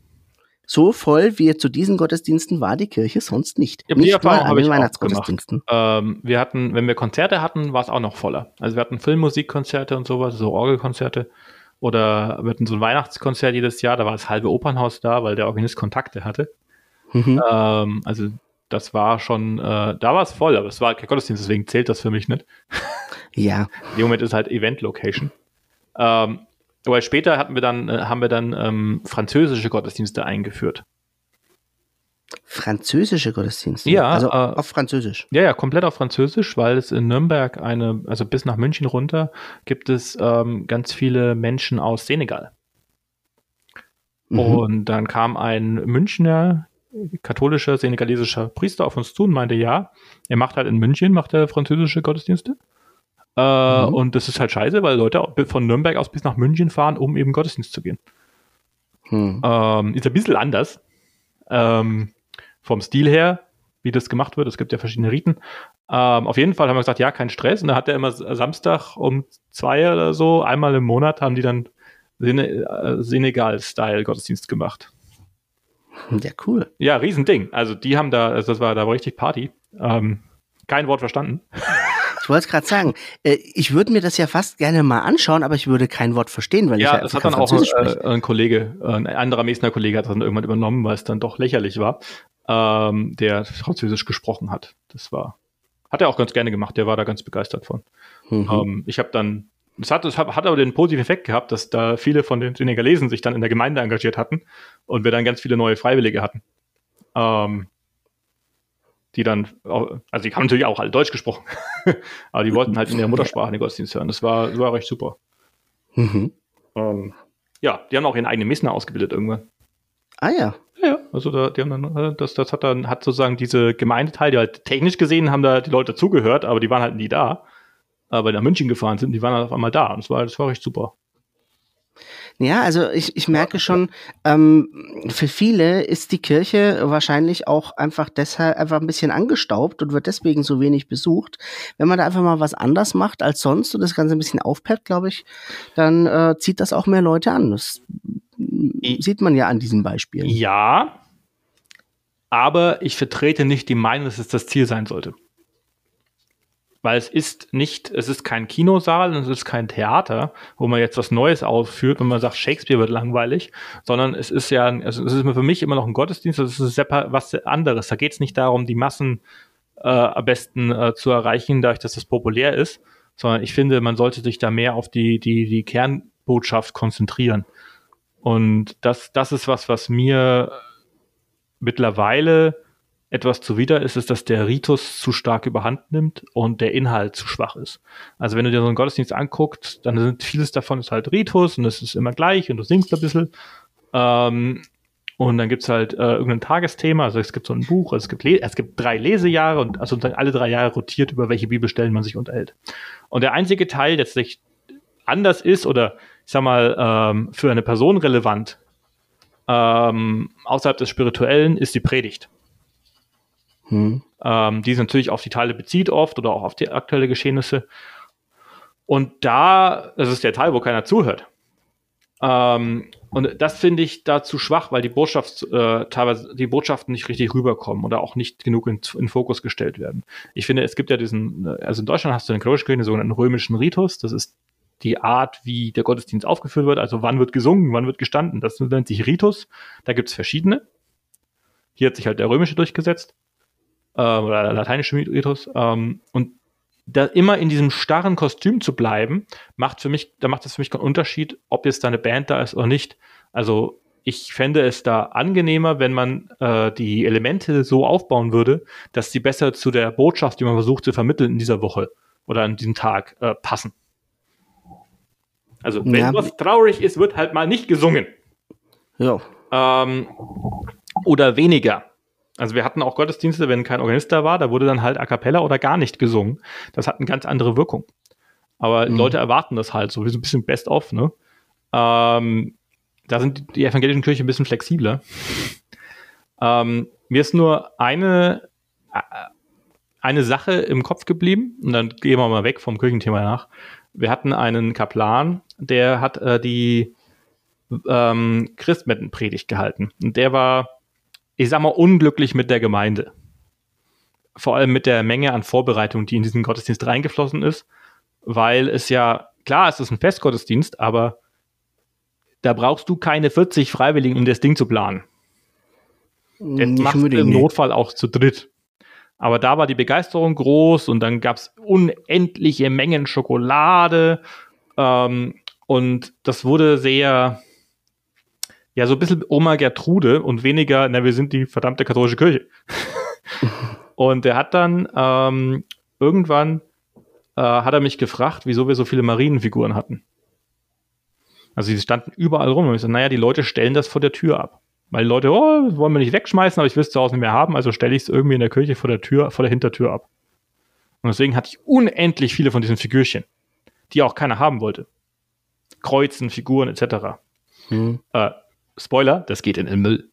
so voll wie zu diesen Gottesdiensten war die Kirche sonst nicht. Ja, nicht Erfahrung habe ich Weihnachtsgottesdiensten. Ähm, wir hatten, wenn wir Konzerte hatten, war es auch noch voller. Also wir hatten Filmmusikkonzerte und sowas, so Orgelkonzerte. Oder wir hatten so ein Weihnachtskonzert jedes Jahr, da war das halbe Opernhaus da, weil der Organist Kontakte hatte. Mhm. Ähm, also das war schon, äh, da war es voll, aber es war kein Gottesdienst, deswegen zählt das für mich nicht. Ja. In dem Moment ist halt Event-Location. Ähm, aber später hatten wir dann, äh, haben wir dann ähm, französische Gottesdienste eingeführt. Französische Gottesdienste? Ja, Also äh, auf Französisch. Ja, ja, komplett auf Französisch, weil es in Nürnberg eine, also bis nach München runter, gibt es ähm, ganz viele Menschen aus Senegal. Mhm. Und dann kam ein Münchner katholischer senegalesischer Priester auf uns zu und meinte, ja, er macht halt in München, macht er französische Gottesdienste. Äh, Mhm. Und das ist halt scheiße, weil Leute von Nürnberg aus bis nach München fahren, um eben Gottesdienst zu gehen. Hm. Ähm, ist ein bisschen anders. Ähm, vom Stil her, wie das gemacht wird. Es gibt ja verschiedene Riten. Ähm, auf jeden Fall haben wir gesagt, ja, kein Stress. Und da hat er immer Samstag um zwei oder so, einmal im Monat, haben die dann äh, Senegal-Style-Gottesdienst gemacht. Ja, cool. Ja, Riesending. Also die haben da, also das war, da war richtig Party. Ähm, kein Wort verstanden. Ich wollte es gerade sagen, äh, ich würde mir das ja fast gerne mal anschauen, aber ich würde kein Wort verstehen, weil ich Ja, ja das hat dann auch Französisch äh, ein Kollege, ein anderer Messner Kollege hat das dann irgendwann übernommen, weil es dann doch lächerlich war, ähm, der Französisch gesprochen hat. Das war, hat er auch ganz gerne gemacht, der war da ganz begeistert von. Mhm. Ähm, ich habe dann, das hat, das hat aber den positiven Effekt gehabt, dass da viele von den Senegalesen sich dann in der Gemeinde engagiert hatten und wir dann ganz viele neue Freiwillige hatten. Ähm, die dann, also die haben natürlich auch alle Deutsch gesprochen, aber die wollten halt in ihrer Muttersprache den Gottesdienst hören. Das war, das war recht super. Mhm. Ähm, ja, die haben auch ihren eigenen Messner ausgebildet irgendwann. Ah ja. Ja. Also da, die haben dann, äh, das, das hat dann, hat sozusagen diese Gemeindeteil, die halt technisch gesehen haben da die Leute dazugehört, aber die waren halt nie da. Aber nach München gefahren sind, die waren halt auf einmal da. Und das war, das war recht super. Ja, also ich, ich merke schon, ähm, für viele ist die Kirche wahrscheinlich auch einfach deshalb einfach ein bisschen angestaubt und wird deswegen so wenig besucht. Wenn man da einfach mal was anders macht als sonst und das Ganze ein bisschen aufpeppt, glaube ich, dann äh, zieht das auch mehr Leute an. Das sieht man ja an diesen Beispielen. Ja, aber ich vertrete nicht die Meinung, dass es das Ziel sein sollte. Weil es ist nicht, es ist kein Kinosaal und es ist kein Theater, wo man jetzt was Neues aufführt und man sagt, Shakespeare wird langweilig, sondern es ist ja, also es ist für mich immer noch ein Gottesdienst, das ist was anderes. Da geht es nicht darum, die Massen äh, am besten äh, zu erreichen, dadurch, dass das populär ist, sondern ich finde, man sollte sich da mehr auf die, die, die Kernbotschaft konzentrieren. Und das, das ist was, was mir mittlerweile etwas zuwider ist, ist, dass der Ritus zu stark überhand nimmt und der Inhalt zu schwach ist. Also wenn du dir so einen Gottesdienst anguckst, dann sind vieles davon ist halt Ritus und es ist immer gleich und du singst ein bisschen. Ähm, und dann gibt's halt äh, irgendein Tagesthema, also es gibt so ein Buch, also es gibt, es gibt drei Lesejahre und also alle drei Jahre rotiert, über welche Bibelstellen man sich unterhält. Und der einzige Teil, der sich anders ist oder ich sag mal ähm, für eine Person relevant ähm, außerhalb des Spirituellen, ist die Predigt Hm. ähm, die sich natürlich auf die Teile bezieht oft oder auch auf die aktuelle Geschehnisse. Und da, das ist der Teil, wo keiner zuhört. Ähm, und das finde ich da zu schwach, weil die Botschaft, äh, teilweise die Botschaften nicht richtig rüberkommen oder auch nicht genug in, in Fokus gestellt werden. Ich finde, es gibt ja diesen, also in Deutschland hast du den Kirche den sogenannten römischen Ritus. Das ist die Art, wie der Gottesdienst aufgeführt wird. Also wann wird gesungen, wann wird gestanden. Das nennt sich Ritus. Da gibt es verschiedene. Hier hat sich halt der römische durchgesetzt äh, oder der lateinische Ritus. Ähm, und da immer in diesem starren Kostüm zu bleiben, macht für mich, da macht es für mich keinen Unterschied, ob jetzt da eine Band da ist oder nicht. Also ich fände es da angenehmer, wenn man äh, die Elemente so aufbauen würde, dass sie besser zu der Botschaft, die man versucht zu vermitteln in dieser Woche oder an diesem Tag äh, passen. Also wenn Ja. was traurig ist, wird halt mal nicht gesungen Ja. ähm, oder weniger. Also wir hatten auch Gottesdienste, wenn kein Organist da war, da wurde dann halt a cappella oder gar nicht gesungen. Das hat eine ganz andere Wirkung. Aber Mhm. Leute erwarten das halt so, wie so ein bisschen best-of, ne? Ähm, da sind die- evangelischen Kirchen ein bisschen flexibler. Ähm, mir ist nur eine, äh, eine Sache im Kopf geblieben, und dann gehen wir mal weg vom Kirchenthema nach. Wir hatten einen Kaplan, der hat äh, die ähm, Christmettenpredigt gehalten. Und der war, ich sag mal, unglücklich mit der Gemeinde. Vor allem mit der Menge an Vorbereitung, die in diesen Gottesdienst reingeflossen ist, weil es ja, klar, es ist ein Festgottesdienst, aber da brauchst du keine 40 Freiwilligen, um das Ding zu planen. Das unbedingt, im. Notfall auch zu dritt. Aber da war die Begeisterung groß und dann gab es unendliche Mengen Schokolade. Ähm, und das wurde sehr, ja, so ein bisschen Oma Gertrude und weniger, na, wir sind die verdammte katholische Kirche. und er hat dann ähm, irgendwann äh, hat er mich gefragt, wieso wir so viele Marienfiguren hatten. Also sie standen überall rum. Und ich so, naja, die Leute stellen das vor der Tür ab. Weil Leute, oh, wollen wir nicht wegschmeißen, aber ich will es zu Hause nicht mehr haben, also stelle ich es irgendwie in der Kirche vor der Tür, vor der Hintertür ab. Und deswegen hatte ich unendlich viele von diesen Figürchen, die auch keiner haben wollte. Kreuzen, Figuren etc. Hm. Äh, Spoiler, das geht in den Müll.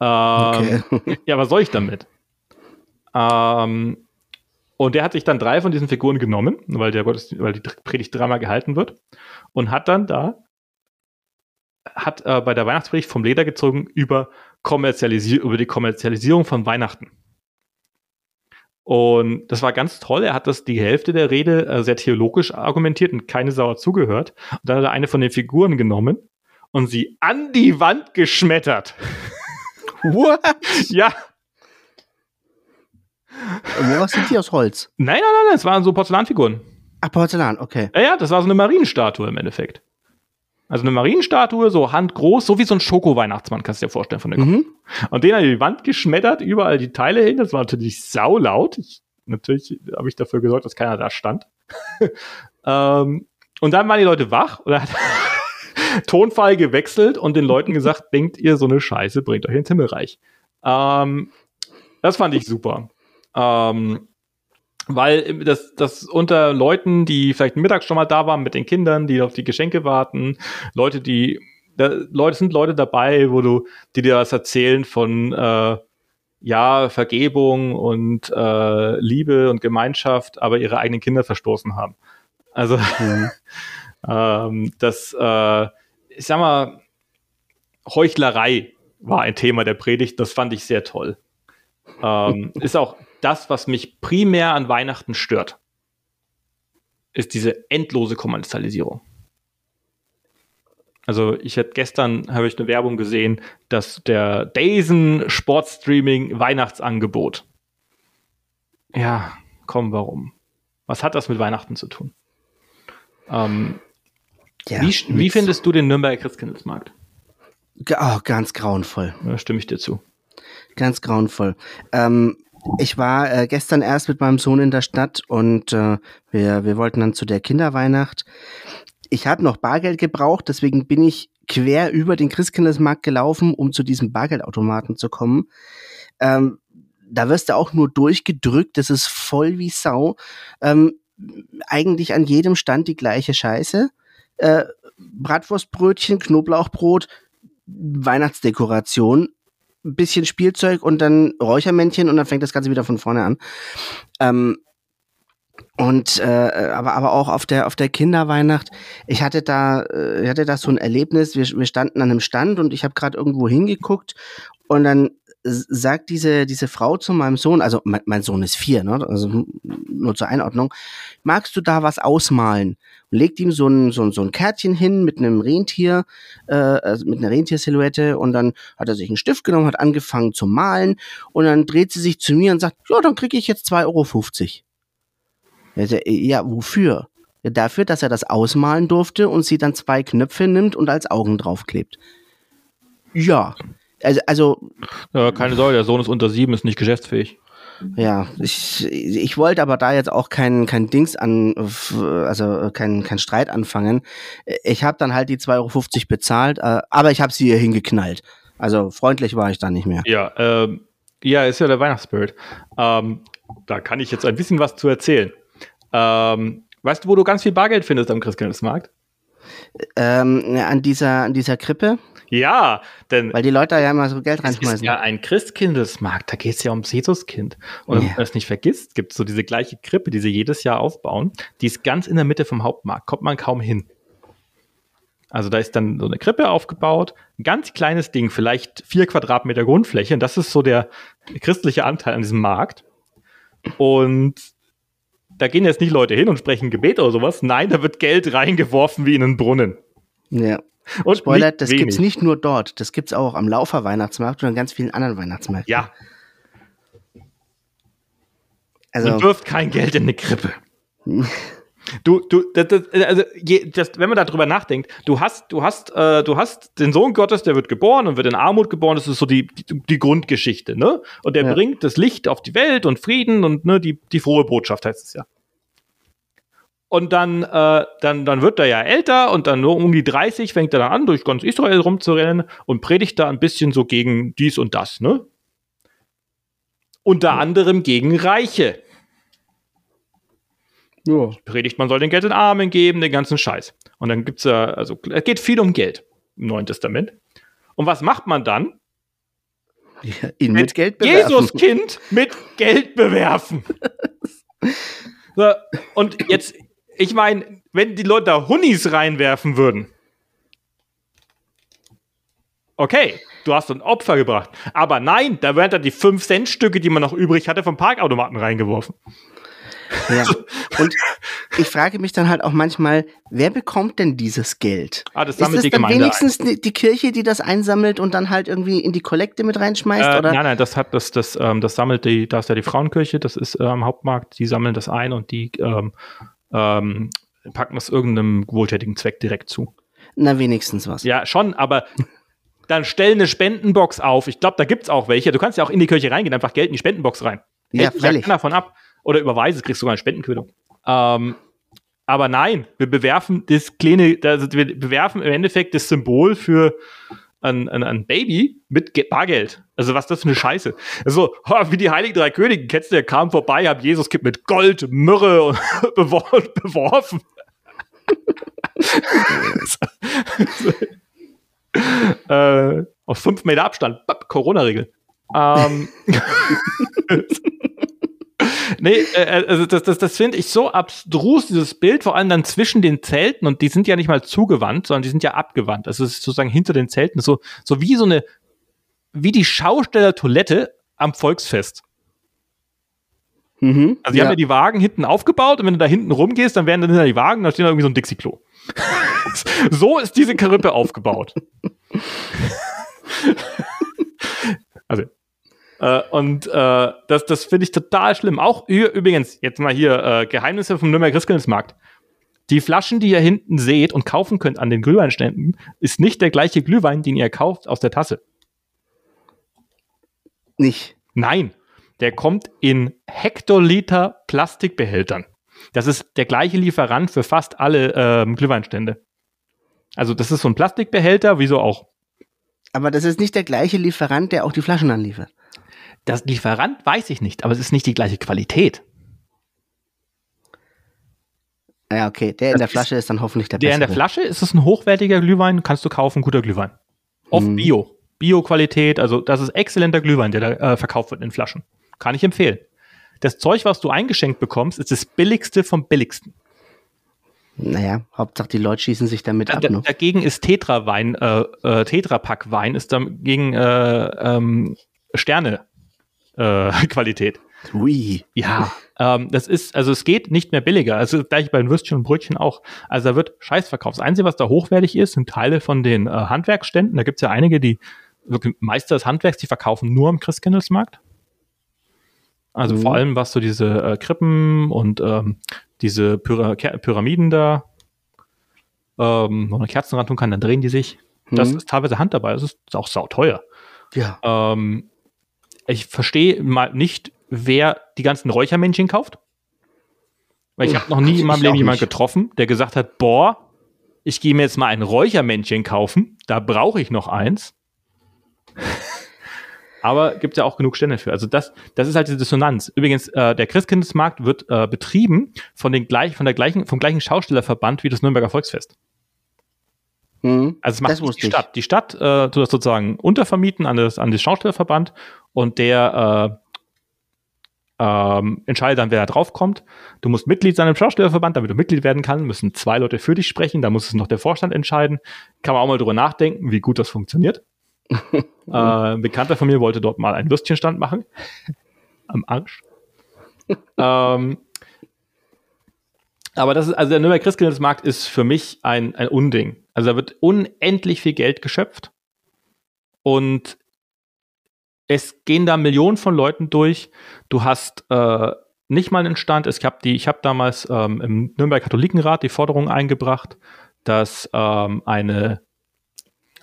Ähm, okay. ja, was soll ich damit? Ähm, und der hat sich dann drei von diesen Figuren genommen, weil, der, weil die Predigt dreimal gehalten wird, und hat dann da hat äh, bei der Weihnachtspredigt vom Leder gezogen über, Kommerzialisi über die Kommerzialisierung von Weihnachten. Und das war ganz toll. Er hat das die Hälfte der Rede äh, sehr theologisch argumentiert und keine Sauer zugehört. Und dann hat er eine von den Figuren genommen und sie an die Wand geschmettert. What? ja. Woraus sind die aus Holz? Nein, nein, nein, das waren so Porzellanfiguren. Ach, Porzellan, okay. Ja, ja, das war so eine Marienstatue im Endeffekt. Also eine Marienstatue, so handgroß, so wie so ein Schoko-Weihnachtsmann, kannst du dir vorstellen von der mhm. Und den hat die Wand geschmettert, überall die Teile hin. Das war natürlich saulaut. Ich, natürlich habe ich dafür gesorgt, dass keiner da stand. ähm, und dann waren die Leute wach und er hat Tonfall gewechselt und den Leuten gesagt, denkt ihr so eine Scheiße, bringt euch ins Himmelreich. Ähm, das fand ich super. Ähm, weil das, das unter Leuten, die vielleicht mittags schon mal da waren mit den Kindern, die auf die Geschenke warten, Leute, die, da, Leute sind Leute dabei, wo du, die dir was erzählen von äh, ja, Vergebung und äh, Liebe und Gemeinschaft, aber ihre eigenen Kinder verstoßen haben. Also mhm. ähm, das, äh, ich sag mal, Heuchlerei war ein Thema der Predigt, das fand ich sehr toll. Ähm, ist auch das, was mich primär an Weihnachten stört, ist diese endlose Kommerzialisierung. Also ich hätte gestern habe ich eine Werbung gesehen, dass der Dazen Sportstreaming Weihnachtsangebot. Ja, komm, warum? Was hat das mit Weihnachten zu tun? Ähm, ja, wie, wie findest du den Nürnberger Christkindlesmarkt? Oh, ganz grauenvoll. Da stimme ich dir zu. Ganz grauenvoll. Ähm, ich war äh, gestern erst mit meinem Sohn in der Stadt und äh, wir, wir wollten dann zu der Kinderweihnacht. Ich habe noch Bargeld gebraucht, deswegen bin ich quer über den Christkindlesmarkt gelaufen, um zu diesem Bargeldautomaten zu kommen. Ähm, da wirst du auch nur durchgedrückt, das ist voll wie Sau. Ähm, eigentlich an jedem Stand die gleiche Scheiße. Äh, Bratwurstbrötchen, Knoblauchbrot, Weihnachtsdekoration, bisschen Spielzeug und dann Räuchermännchen und dann fängt das Ganze wieder von vorne an. Ähm, und äh, aber aber auch auf der auf der Kinderweihnacht ich hatte da äh, ich hatte da so ein Erlebnis wir, wir standen an einem Stand und ich habe gerade irgendwo hingeguckt und dann sagt diese, diese Frau zu meinem Sohn, also mein, mein, Sohn ist vier, ne? also nur zur Einordnung, magst du da was ausmalen? Und legt ihm so ein, so ein, so ein Kärtchen hin mit einem Rentier, äh, also mit einer Rentiersilhouette und dann hat er sich einen Stift genommen, hat angefangen zu malen und dann dreht sie sich zu mir und sagt, ja, dann kriege ich jetzt 2,50 Euro. Ja, wofür? Ja, dafür, dass er das ausmalen durfte und sie dann zwei Knöpfe nimmt und als Augen draufklebt. Ja, also, also ja, keine Sorge, der Sohn ist unter sieben, ist nicht geschäftsfähig. Ja, ich, ich wollte aber da jetzt auch kein, kein Dings an, also kein, kein Streit anfangen. Ich habe dann halt die 2,50 Euro bezahlt, äh, aber ich habe sie hier hingeknallt. Also freundlich war ich da nicht mehr. Ja, ähm, ja, ist ja der Weihnachtsspirit. Ähm, da kann ich jetzt ein bisschen was zu erzählen. Ähm, weißt du, wo du ganz viel Bargeld findest am Christkindlesmarkt? Ähm, an dieser, an dieser Krippe. Ja, denn. Weil die Leute ja immer so Geld reinschmeißen. Es ist ja ein Christkindesmarkt, da geht es ja ums Jesuskind. Und ja. wenn man es nicht vergisst, gibt es so diese gleiche Krippe, die sie jedes Jahr aufbauen. Die ist ganz in der Mitte vom Hauptmarkt, kommt man kaum hin. Also da ist dann so eine Krippe aufgebaut, ein ganz kleines Ding, vielleicht vier Quadratmeter Grundfläche. Und das ist so der christliche Anteil an diesem Markt. Und da gehen jetzt nicht Leute hin und sprechen Gebet oder sowas. Nein, da wird Geld reingeworfen wie in einen Brunnen. Ja. Und Spoiler, das gibt es nicht nur dort, das gibt es auch am Laufer Weihnachtsmarkt und an ganz vielen anderen Weihnachtsmärkten. Ja. Also, Man wirft kein Geld in eine Krippe. Du, du, das, das, also, je, das, wenn man darüber nachdenkt, du hast, du hast, äh, du hast den Sohn Gottes, der wird geboren und wird in Armut geboren. Das ist so die, die, die Grundgeschichte, ne? Und der Ja. bringt das Licht auf die Welt und Frieden und ne, die, die frohe Botschaft heißt es ja. Und dann, äh, dann, dann wird er ja älter und dann nur um die 30 fängt er dann an, durch ganz Israel rumzurennen und predigt da ein bisschen so gegen dies und das, ne? Unter anderem gegen Reiche ja. predigt, man soll den Geld den Armen geben, den ganzen Scheiß. Und dann gibt's ja, also es geht viel um Geld im Neuen Testament. Und was macht man dann? Ja, ihn mit Geld bewerfen. Jesus Kind mit Geld bewerfen. so, und jetzt, ich meine, wenn die Leute da Hunnis reinwerfen würden, okay, du hast ein Opfer gebracht. Aber nein, da werden dann die 5-Cent-Stücke, die man noch übrig hatte, vom Parkautomaten reingeworfen. Ja. Und ich frage mich dann halt auch manchmal, wer bekommt denn dieses Geld? Ah, das Ist sammelt das die dann Gemeinde ein. wenigstens die die Kirche, die das einsammelt und dann halt irgendwie in die Kollekte mit reinschmeißt? Äh, oder? nein, nein, das hat das, das, ähm, das sammelt die, da ist ja die Frauenkirche, das ist am Hauptmarkt, die sammeln das ein und die ähm, ähm, packen das irgendeinem wohltätigen Zweck direkt zu. Na, wenigstens was. Ja, schon, aber dann stell eine Spendenbox auf. Ich glaube, da gibt's auch welche. Du kannst ja auch in die Kirche reingehen, einfach Geld in die Spendenbox rein. Ja, Hält dich freilich. keiner davon ab. Oder überweise, kriegst sogar eine Spendenquittung. Ähm, aber nein, wir bewerfen das kleine, also wir bewerfen im Endeffekt das Symbol für ein, ein, ein Baby mit Ge Bargeld. Also was das für eine Scheiße? Also, wie die Heiligen Drei Könige, kennst du, der kam vorbei, hab Jesus Kind mit Gold, Myrrhe und bewor beworfen. äh, auf fünf Meter Abstand. Corona-Regel. Ähm, nee, äh, also das, das, das finde ich so abstrus, dieses Bild, vor allem dann zwischen den Zelten und die sind ja nicht mal zugewandt, sondern die sind ja abgewandt. Also es ist sozusagen hinter den Zelten, so, so wie so eine, wie die Schausteller-Toilette am Volksfest. Mhm. Also die haben ja die Wagen hinten aufgebaut und wenn du da hinten rumgehst, dann werden dann hinter die Wagen, da steht da irgendwie so ein Dixie-Klo. so ist diese Karippe aufgebaut. also. Äh, und äh, das, das finde ich total schlimm. Auch ü- übrigens, jetzt mal hier, äh, Geheimnisse vom Nürnberger Christkindlesmarkt. Die Flaschen, die ihr hinten seht und kaufen könnt an den Glühweinständen, ist nicht der gleiche Glühwein, den ihr kauft aus der Tasse. Nicht. Nein, der kommt in Hektoliter Plastikbehältern. Das ist der gleiche Lieferant für fast alle ähm, Glühweinstände. Also das ist so ein Plastikbehälter, wieso auch. Aber das ist nicht der gleiche Lieferant, der auch die Flaschen anliefert. Das Lieferant weiß ich nicht, aber es ist nicht die gleiche Qualität. Ja, okay. Der in der Flasche ist dann hoffentlich der Der in der bessere. Flasche ist es ein hochwertiger Glühwein, kannst du kaufen, guter Glühwein. Oft Mhm. Bio. Bio-Qualität, also das ist exzellenter Glühwein, der da äh, verkauft wird in Flaschen. Kann ich empfehlen. Das Zeug, was du eingeschenkt bekommst, ist das billigste vom billigsten. Naja, Hauptsache die Leute schießen sich damit ab. Da, Ne? dagegen ist Tetra-Wein, äh, äh, Tetra-Pack-Wein ist dagegen äh, ähm, Sterne äh, Qualität. Ui. Ja, ähm, das ist, also es geht nicht mehr billiger. Also gleich bei den Würstchen und Brötchen auch. Also da wird Scheiß verkauft. Das Einzige, was da hochwertig ist, sind Teile von den äh, Handwerksständen. Da gibt es ja einige, die wirklich Meister des Handwerks, die verkaufen nur am Christkindlesmarkt. Also Mhm. vor allem, was so diese äh, Krippen und ähm, diese Pyra Pyramiden da, ähm, wo man Kerzen ran tun kann, dann drehen die sich. Das Mhm. ist teilweise Hand dabei. Das ist auch sauteuer. Ja. Ähm, ich verstehe mal nicht, wer die ganzen Räuchermännchen kauft. Weil ich habe noch nie in meinem Ich Leben jemanden getroffen, der gesagt hat, boah, ich gehe mir jetzt mal ein Räuchermännchen kaufen, da brauche ich noch eins. Aber gibt ja auch genug Stände für. Also das, das ist halt die Dissonanz. Übrigens, äh, der Christkindlesmarkt wird äh, betrieben von den gleich, von der gleichen, vom gleichen Schaustellerverband wie das Nürnberger Volksfest. Mhm. Also es macht Das die ich. Stadt. Die Stadt äh, tut das sozusagen untervermieten an das, an das Schaustellerverband und der äh, ähm, entscheidet dann, wer da draufkommt. Du musst Mitglied sein im Schaustellerverband, damit du Mitglied werden kannst, müssen zwei Leute für dich sprechen, da muss es noch der Vorstand entscheiden. Kann man auch mal drüber nachdenken, wie gut das funktioniert. äh, ein Bekannter von mir wollte dort mal einen Würstchenstand machen. Am Arsch. ähm, aber das ist, also der Nürnberger Christkindlesmarkt ist für mich ein, ein Unding. Also da wird unendlich viel Geld geschöpft und es gehen da Millionen von Leuten durch. Du hast äh, nicht mal einen Stand. Ich habe habe damals ähm, im Nürnberg Katholikenrat die Forderung eingebracht, dass ähm, eine,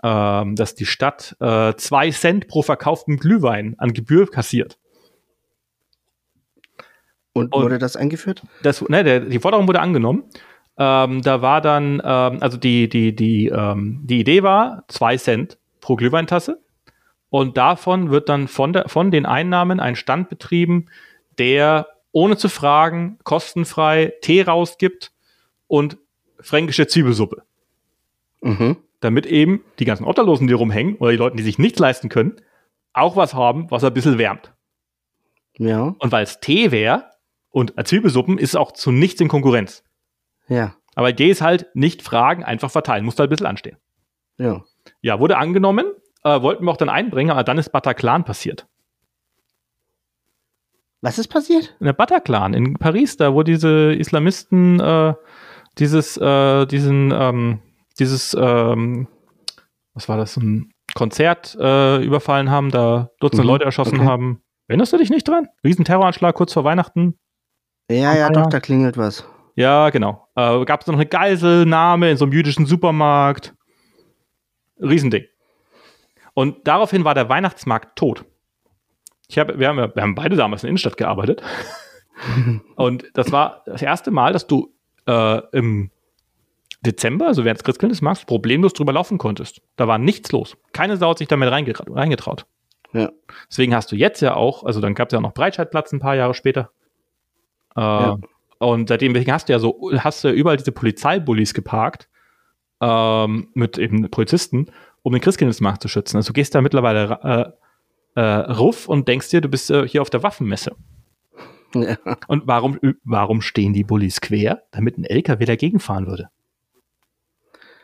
ähm, dass die Stadt äh, zwei Cent pro verkauften Glühwein an Gebühr kassiert. Und, Und- wurde das eingeführt? Das, ne, der, die Forderung wurde angenommen. Ähm, da war dann, ähm, also die, die, die, ähm, die Idee war zwei Cent pro Glühweintasse. Und davon wird dann von, der, von den Einnahmen ein Stand betrieben, der ohne zu fragen kostenfrei Tee rausgibt und fränkische Zwiebelsuppe. Mhm. Damit eben die ganzen Obdachlosen, die rumhängen, oder die Leute, die sich nichts leisten können, auch was haben, was ein bisschen wärmt. Ja, Und weil es Tee wäre und Zwiebelsuppen, ist es auch zu nichts in Konkurrenz. ja, Aber die ist halt nicht fragen, einfach verteilen. Muss da ein bisschen anstehen. ja. Ja, wurde angenommen, äh, wollten wir auch dann einbringen, aber dann ist Bataclan passiert. Was ist passiert? In der Bataclan in Paris, da wo diese Islamisten äh, dieses, äh, diesen, ähm, dieses, ähm, was war das, ein Konzert äh, überfallen haben, da Dutzende Mhm, Leute erschossen okay. haben. Erinnerst du dich nicht dran? Riesenterroranschlag kurz vor Weihnachten. Ja, ja, doch, da klingelt was. Ja, genau. Äh, Gab es noch eine Geiselnahme in so einem jüdischen Supermarkt. Riesending. Und daraufhin war der Weihnachtsmarkt tot. Ich hab, wir, haben, wir haben beide damals in der Innenstadt gearbeitet. Und das war das erste Mal, dass du äh, im Dezember, also während des Christkindlesmarkts, problemlos drüber laufen konntest. Da war nichts los. Keine Sau hat sich damit reingetra- reingetraut. Ja. Deswegen hast du jetzt ja auch, also dann gab es ja auch noch Breitscheidplatz ein paar Jahre später. Äh, Ja. Und seitdem hast du ja so, hast du ja überall diese Polizeibullis geparkt ähm, mit eben Polizisten, um den Christkindlesmarkt zu schützen. Also du gehst da mittlerweile äh, äh, ruff und denkst dir, du bist äh, hier auf der Waffenmesse. ja. Und warum, warum stehen die Bullis quer? Damit ein LKW dagegen fahren würde.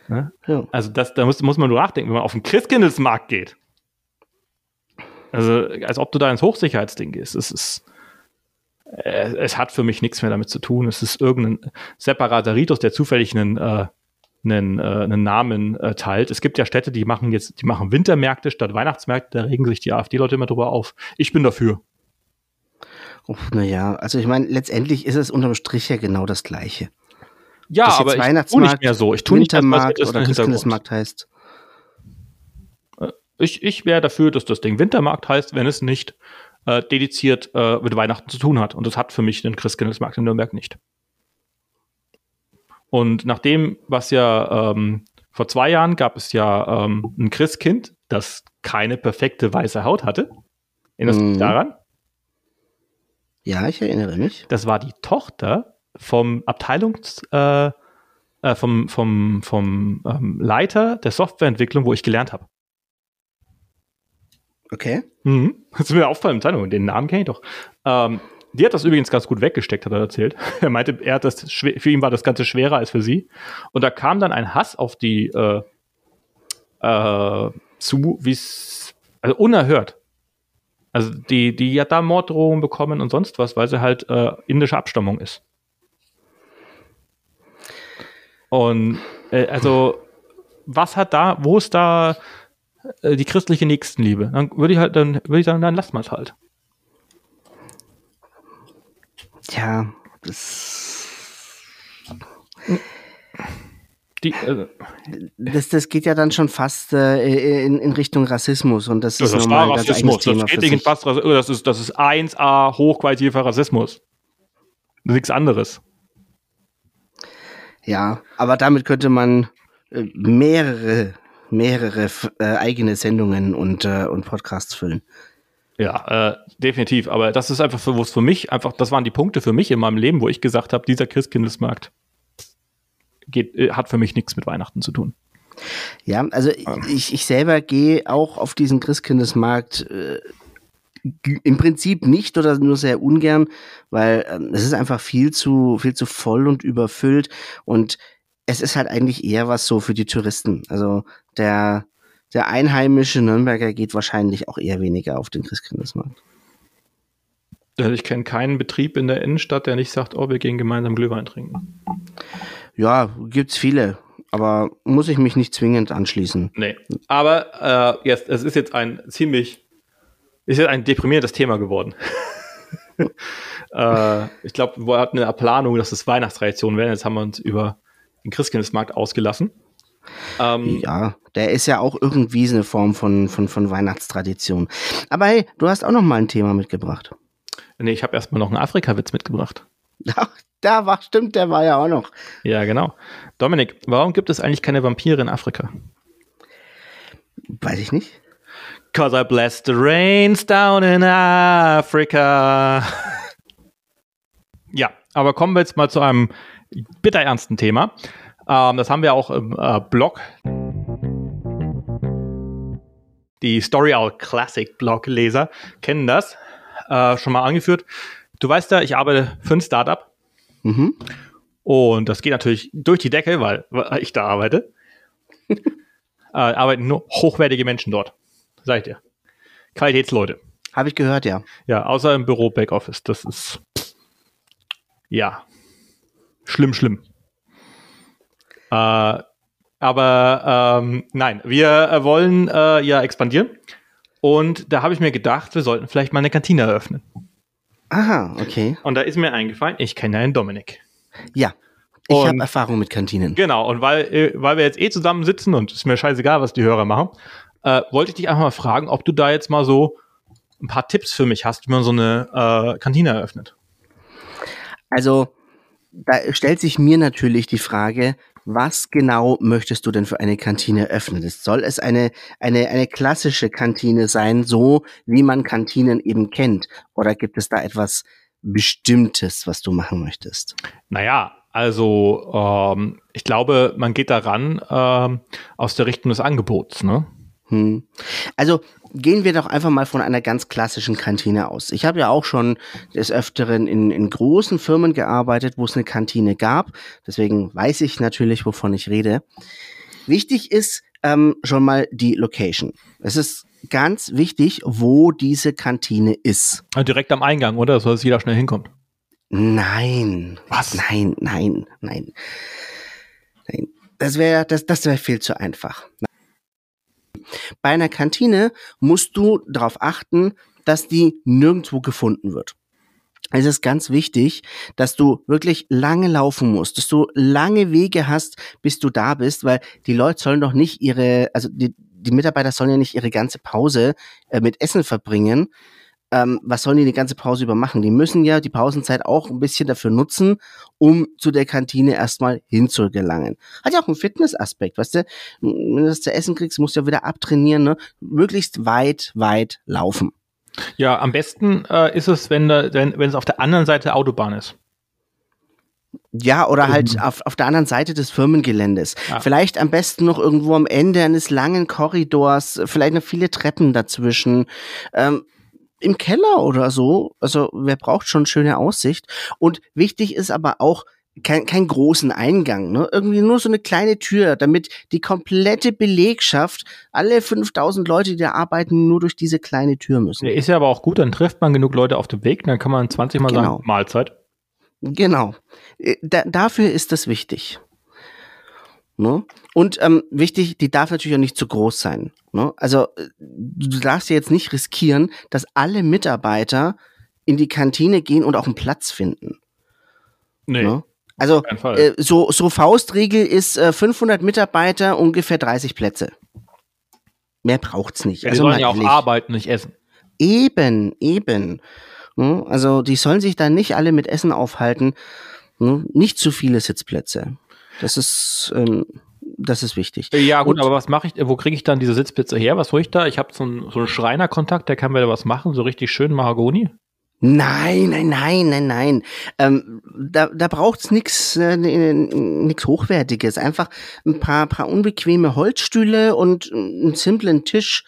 Ne? ja. Also das, da muss, muss man nur nachdenken, wenn man auf den Christkindlesmarkt geht. Also als ob du da ins Hochsicherheitsding gehst. Es ist, äh, es hat für mich nichts mehr damit zu tun. Es ist irgendein separater Ritus, der zufällig einen, äh, einen, äh, einen Namen äh, teilt. Es gibt ja Städte, die machen jetzt, die machen Wintermärkte statt Weihnachtsmärkte. Da regen sich die AfD-Leute immer drüber auf. Ich bin dafür. Naja, also ich meine, letztendlich ist es unterm Strich ja genau das Gleiche. Ja, das aber ich tue nicht mehr so. Ich tue nicht das, Wintermarkt ist oder. Christkindlesmarkt heißt. Ich, ich wäre dafür, dass das Ding Wintermarkt heißt, wenn es nicht äh, dediziert äh, mit Weihnachten zu tun hat. Und das hat für mich den Christkindlesmarkt in Nürnberg nicht. Und nach dem, was ja ähm, vor zwei Jahren gab es ja ähm, ein Christkind, das keine perfekte weiße Haut hatte. Erinnerst du dich Mhm. daran? Ja, ich erinnere mich. Das war die Tochter vom Abteilungs, äh, äh, vom, vom, vom ähm, Leiter der Softwareentwicklung, wo ich gelernt habe. Okay. Mhm. Das ist mir aufgefallen im Zeitung, den Namen kenne ich doch. Ähm, die hat das übrigens ganz gut weggesteckt, hat er erzählt. Er meinte, er hat das für ihn war das Ganze schwerer als für sie. Und da kam dann ein Hass auf die äh, äh, zu, wie es, also unerhört. Also die, die hat da Morddrohungen bekommen und sonst was, weil sie halt äh, indische Abstammung ist. Und äh, also, was hat da, wo ist da äh, die christliche Nächstenliebe? Dann würde ich halt, dann würde ich sagen, dann lass mal es halt. Tja, das, Die, äh, das, das geht ja dann schon fast äh, in, in Richtung Rassismus und das, das ist ist ganz Rassismus. Thema Das, geht fast, Rass- das, ist, das ist 1A hochqualitativer Rassismus. Das nichts anderes. Ja, aber damit könnte man äh, mehrere, mehrere äh, eigene Sendungen und, äh, und Podcasts füllen. Ja, äh, definitiv. Aber das ist einfach wo es für mich einfach, das waren die Punkte für mich in meinem Leben, wo ich gesagt habe, dieser Christkindlesmarkt geht, äh, hat für mich nichts mit Weihnachten zu tun. Ja, also Ähm. ich, ich selber gehe auch auf diesen Christkindesmarkt äh, im Prinzip nicht oder nur sehr ungern, weil ähm, es ist einfach viel zu, viel zu voll und überfüllt und es ist halt eigentlich eher was so für die Touristen. Also der, der einheimische Nürnberger geht wahrscheinlich auch eher weniger auf den Christkindesmarkt. Äh, Ich kenne keinen Betrieb in der Innenstadt, der nicht sagt, oh, wir gehen gemeinsam Glühwein trinken. Ja, gibt's viele, aber muss ich mich nicht zwingend anschließen. Nee. Aber äh, jetzt, es ist jetzt ein ziemlich, ist jetzt ein deprimierendes Thema geworden. Äh, ich glaube, wir hatten eine Planung, dass es Weihnachtstradition wäre. Jetzt haben wir uns über den Christkindlesmarkt ausgelassen. Ähm, ja, der ist ja auch irgendwie eine Form von, von, von Weihnachtstradition. Aber hey, du hast auch noch mal ein Thema mitgebracht. Nee, ich habe erstmal noch einen Afrika-Witz mitgebracht. Ach, da war, stimmt, der war ja auch noch. Ja, genau. Dominik, warum gibt es eigentlich keine Vampire in Afrika? Weiß ich nicht. Cause I bless the rains down in Africa. ja, aber kommen wir jetzt mal zu einem bitterernsten Thema. Ähm, das haben wir auch im äh, Blog. Die Story Owl Classic Blog Leser kennen das. Äh, schon mal angeführt. Du weißt ja, ich arbeite für ein Startup. Mhm. Und das geht natürlich durch die Decke, weil, weil ich da arbeite. äh, arbeiten nur hochwertige Menschen dort. Sag ich dir. Qualitätsleute. Habe ich gehört, ja. Ja, außer im Büro Backoffice. Das ist ja schlimm, schlimm. Äh, aber ähm, nein, wir äh, wollen äh, ja expandieren. Und da habe ich mir gedacht, wir sollten vielleicht mal eine Kantine eröffnen. Aha, okay. Und da ist mir eingefallen, ich kenne ja einen Dominik. Ja, ich habe Erfahrung mit Kantinen. Genau, und weil, äh, weil wir jetzt eh zusammen sitzen und es ist mir scheißegal, was die Hörer machen, äh, wollte ich dich einfach mal fragen, ob du da jetzt mal so ein paar Tipps für mich hast, wie man so eine äh, Kantine eröffnet. Also, da stellt sich mir natürlich die Frage, was genau möchtest du denn für eine Kantine öffnen? Soll es eine, eine, eine klassische Kantine sein, so wie man Kantinen eben kennt? Oder gibt es da etwas Bestimmtes, was du machen möchtest? Naja, also ähm, ich glaube, man geht daran ähm, aus der Richtung des Angebots, ne? Hm. Also gehen wir doch einfach mal von einer ganz klassischen Kantine aus. Ich habe ja auch schon des Öfteren in, in großen Firmen gearbeitet, wo es eine Kantine gab. Deswegen weiß ich natürlich, wovon ich rede. Wichtig ist ähm, schon mal die Location. Es ist ganz wichtig, wo diese Kantine ist. Direkt am Eingang, oder? So dass jeder schnell hinkommt. Nein. Was? Nein, nein, nein. Nein. Das wäre das, das wäre viel zu einfach. Bei einer Kantine musst du darauf achten, dass die nirgendwo gefunden wird. Es ist ganz wichtig, dass du wirklich lange laufen musst, dass du lange Wege hast, bis du da bist, weil die Leute sollen doch nicht ihre, also die, die Mitarbeiter sollen ja nicht ihre ganze Pause äh, mit Essen verbringen, ähm, was sollen die die ganze Pause über machen? Die müssen ja die Pausenzeit auch ein bisschen dafür nutzen, um zu der Kantine erstmal hinzugelangen. Hat ja auch einen Fitnessaspekt, weißt du? Wenn du das zu essen kriegst, musst du ja wieder abtrainieren, ne? Möglichst weit, weit laufen. Ja, am besten äh, ist es, wenn, da, wenn, wenn es auf der anderen Seite der Autobahn ist. Ja, oder halt mhm. auf, auf der anderen Seite des Firmengeländes. Ja. Vielleicht am besten noch irgendwo am Ende eines langen Korridors, vielleicht noch viele Treppen dazwischen. Ähm, im Keller oder so. Also wer braucht schon schöne Aussicht? Und wichtig ist aber auch, kein, kein großen Eingang, ne? Irgendwie nur so eine kleine Tür, damit die komplette Belegschaft, alle 5000 Leute, die da arbeiten, nur durch diese kleine Tür müssen. ist ja aber auch gut, dann trifft man genug Leute auf dem Weg, dann kann man 20 Mal genau. sagen, Mahlzeit. Genau. Äh, da, dafür ist das wichtig. Ne? Und ähm, wichtig, die darf natürlich auch nicht zu groß sein. Ne? Also du darfst ja jetzt nicht riskieren, dass alle Mitarbeiter in die Kantine gehen und auch einen Platz finden. Nee. Ne? Also äh, so, so Faustregel ist äh, 500 Mitarbeiter, ungefähr 30 Plätze. Mehr braucht's nicht. Ja, die also sollen ja auch arbeiten, nicht essen. Eben, eben. Ne? Also die sollen sich da nicht alle mit Essen aufhalten. Ne? Nicht zu viele Sitzplätze. Das ist, ähm, das ist wichtig. Ja, gut, Und, aber was mache ich, wo kriege ich dann diese Sitzplätze her? Was hole ich da? Ich habe so einen, so einen Schreinerkontakt, der kann mir da was machen, so richtig schön Mahagoni. Nein, nein, nein, nein, nein. Ähm, da da braucht's nix äh, nix Hochwertiges. Einfach ein paar, paar unbequeme Holzstühle und einen simplen Tisch.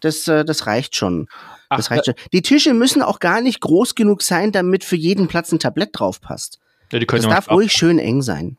Das, äh, das reicht schon. Ach, das reicht schon. Die Tische müssen auch gar nicht groß genug sein, damit für jeden Platz ein Tablett drauf passt. Ja, die können das darf ruhig schön eng sein.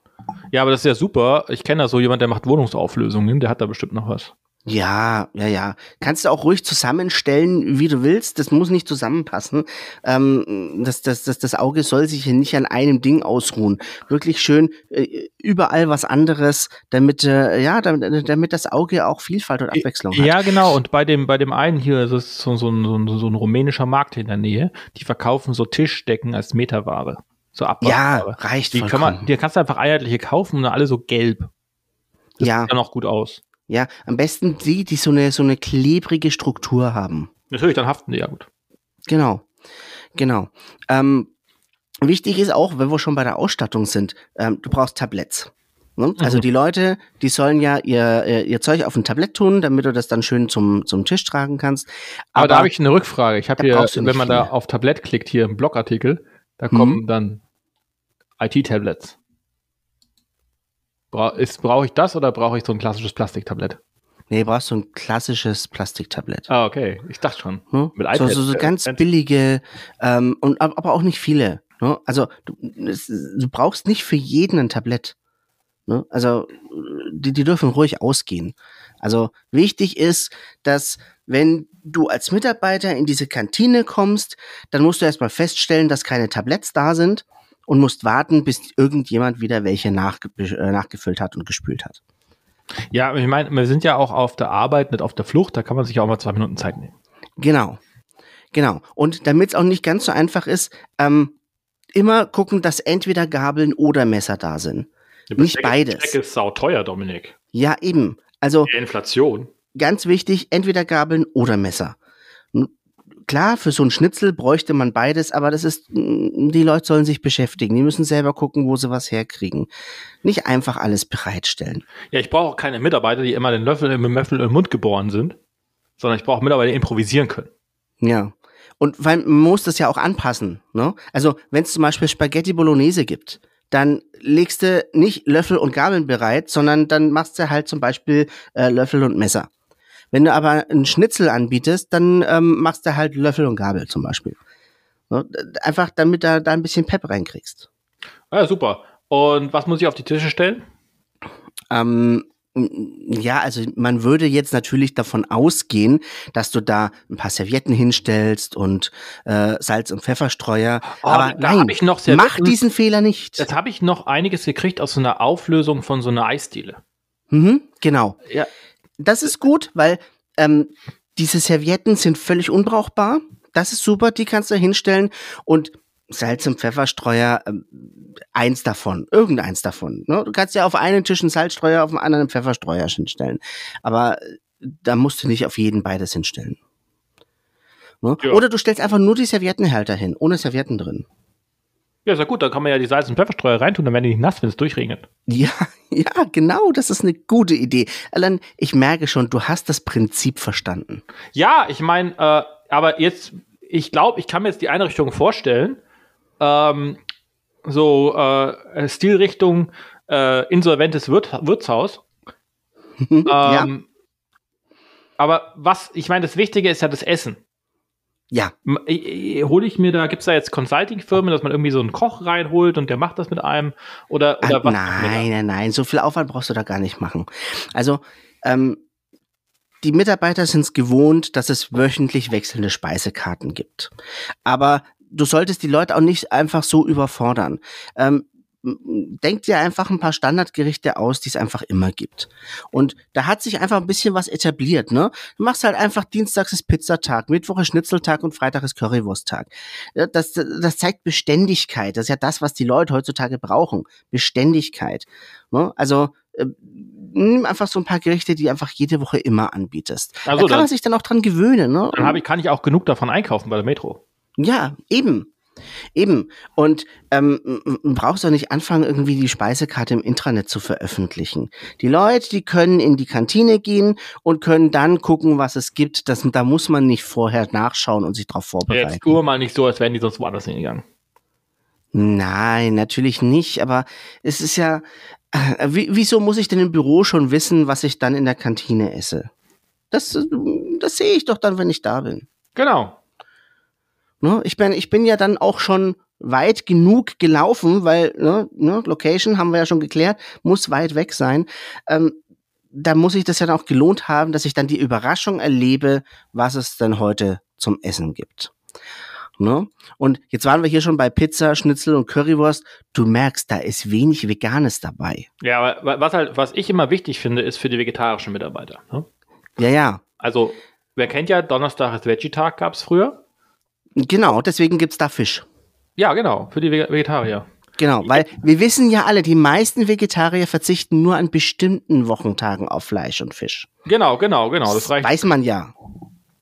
Ja, aber das ist ja super. Ich kenne da so jemand, der macht Wohnungsauflösungen, der hat da bestimmt noch was. Ja, ja, ja. Kannst du auch ruhig zusammenstellen, wie du willst. Das muss nicht zusammenpassen. Ähm, das, das, das, das Auge soll sich hier nicht an einem Ding ausruhen. Wirklich schön äh, überall was anderes, damit, äh, ja, damit, damit das Auge auch Vielfalt und Abwechslung hat. Ja, genau. Und bei dem, bei dem einen hier, das ist so, so, ein, so, so ein rumänischer Markt in der Nähe, die verkaufen so Tischdecken als Meterware. So Ja, Abwasserware. reicht Die, kann vollkommen. man, die kannst du einfach einheitliche kaufen und alle so gelb. Das Ja. sieht dann auch gut aus. Ja, am besten die, die so eine, so eine klebrige Struktur haben. Natürlich, dann haften die ja gut. Genau, genau. Ähm, wichtig ist auch, wenn wir schon bei der Ausstattung sind, ähm, du brauchst Tabletts. Ne? Also Mhm. die Leute, die sollen ja ihr, ihr, Zeug auf ein Tablett tun, damit du das dann schön zum, zum Tisch tragen kannst. Aber, da habe ich eine Rückfrage. Ich habe da hier, wenn man da viele. auf Tablett klickt, hier im Blogartikel, da Mhm. kommen dann IT-Tablets. Bra Brauche ich das oder brauche ich so ein klassisches Plastiktablett? nee, brauchst so ein klassisches Plastiktablett. Ah, okay. Ich dachte schon. Ne? Mit so, iPad, so, so äh, ganz billige, ähm, und, ab- aber auch nicht viele. Ne? Also du, es, du brauchst nicht für jeden ein Tablett. Ne? Also die, die dürfen ruhig ausgehen. Also wichtig ist, dass wenn du als Mitarbeiter in diese Kantine kommst, dann musst du erstmal feststellen, dass keine Tabletts da sind und musst warten, bis irgendjemand wieder welche nachge äh, nachgefüllt hat und gespült hat. Ja, ich meine, wir sind ja auch auf der Arbeit, nicht auf der Flucht, da kann man sich auch mal zwei Minuten Zeit nehmen. Genau. Genau. Und damit es auch nicht ganz so einfach ist, ähm, immer gucken, dass entweder Gabeln oder Messer da sind. Nicht beides. Besteck ist sauteuer, Dominik. Ja, eben. Also Die Inflation. Ganz wichtig, entweder Gabeln oder Messer. Klar, für so ein Schnitzel bräuchte man beides, aber das ist, die Leute sollen sich beschäftigen. Die müssen selber gucken, wo sie was herkriegen. Nicht einfach alles bereitstellen. Ja, ich brauche auch keine Mitarbeiter, die immer den Löffel im Löffel im Mund geboren sind, sondern ich brauche Mitarbeiter, die improvisieren können. Ja. Und weil man muss das ja auch anpassen. Ne? Also wenn es zum Beispiel Spaghetti Bolognese gibt, dann legst du nicht Löffel und Gabeln bereit, sondern dann machst du halt zum Beispiel äh, Löffel und Messer. Wenn du aber einen Schnitzel anbietest, dann ähm, machst du halt Löffel und Gabel zum Beispiel. Ne? Einfach damit du da ein bisschen Pep reinkriegst. Ja, super. Und was muss ich auf die Tische stellen? Ähm, ja, also man würde jetzt natürlich davon ausgehen, dass du da ein paar Servietten hinstellst und äh, Salz- und Pfefferstreuer. Oh, Aber da nein, ich noch mach Servietten. diesen Fehler nicht. Jetzt habe ich noch einiges gekriegt aus so einer Auflösung von so einer Eisdiele. Mhm, genau. Ja. Das ist gut, weil ähm, diese Servietten sind völlig unbrauchbar. Das ist super, die kannst du hinstellen. Und Salz- und Pfefferstreuer, ähm, eins davon, irgendeins davon. Ne? Du kannst ja auf einen Tisch einen Salzstreuer, auf dem anderen einen Pfefferstreuer hinstellen. Aber äh, da musst du nicht auf jeden beides hinstellen. Ne? Ja. Oder du stellst einfach nur die Serviettenhalter hin, ohne Servietten drin. Ja, ist ja gut, dann kann man ja die Salz- und Pfefferstreuer reintun, dann werden die nicht nass, wenn es durchregnet. Ja, ja, genau, das ist eine gute Idee. Alan, ich merke schon, du hast das Prinzip verstanden. Ja, ich meine, äh, aber jetzt, ich glaube, ich kann mir jetzt die Einrichtung vorstellen. Ähm, so äh, Stilrichtung äh, insolventes Wirt Wirtshaus. ja, Ähm, Aber was, ich meine, das Wichtige ist ja das Essen. Ja, i- i- Hole ich mir da, gibt es da jetzt Consulting-Firmen, dass man irgendwie so einen Koch reinholt und der macht das mit einem? Oder, oder Ah, was? macht man da? nein, nein, nein, so viel Aufwand brauchst du da gar nicht machen. Also, ähm, die Mitarbeiter sind es gewohnt, dass es wöchentlich wechselnde Speisekarten gibt. Aber du solltest die Leute auch nicht einfach so überfordern. Ähm, m- denk dir einfach ein paar Standardgerichte aus, die es einfach immer gibt. Und da hat sich einfach ein bisschen was etabliert, ne? Du machst halt einfach Dienstags ist Pizzatag, Mittwoch ist Schnitzeltag und Freitag ist Currywursttag. Das, das zeigt Beständigkeit. Das ist ja das, was die Leute heutzutage brauchen. Beständigkeit. Ne? Also äh, nimm einfach so ein paar Gerichte, die einfach jede Woche immer anbietest. Also da kann man sich dann auch dran gewöhnen. Ne? Dann ich, kann ich auch genug davon einkaufen bei der Metro. Ja, eben. Eben. Und ähm, brauchst du nicht anfangen, irgendwie die Speisekarte im Intranet zu veröffentlichen. Die Leute, die können in die Kantine gehen und können dann gucken, was es gibt. Das, da muss man nicht vorher nachschauen und sich darauf vorbereiten. Jetzt tue mal nicht so, als wären die sonst woanders hingegangen. Nein, natürlich nicht, aber es ist ja, äh, wie, wieso muss ich denn im Büro schon wissen, was ich dann in der Kantine esse? Das, das sehe ich doch dann, wenn ich da bin. Genau. Ne? Ich, bin ich bin ja dann auch schon weit genug gelaufen, weil ne, ne, Location haben wir ja schon geklärt, muss weit weg sein. Ähm, da muss ich das ja auch gelohnt haben, dass ich dann die Überraschung erlebe, was es denn heute zum Essen gibt. Ne? Und jetzt waren wir hier schon bei Pizza, Schnitzel und Currywurst. Du merkst, da ist wenig Veganes dabei. Ja, aber was halt, was ich immer wichtig finde, ist für die vegetarischen Mitarbeiter. Ne? Ja, ja. Also, wer kennt ja, Donnerstag ist Veggie-Tag, gab es früher. Genau, deswegen gibt's da Fisch. Ja, genau, für die Vege- Vegetarier. Genau, weil wir wissen ja alle, die meisten Vegetarier verzichten nur an bestimmten Wochentagen auf Fleisch und Fisch. Genau, genau, genau. Das reicht. Weiß man ja.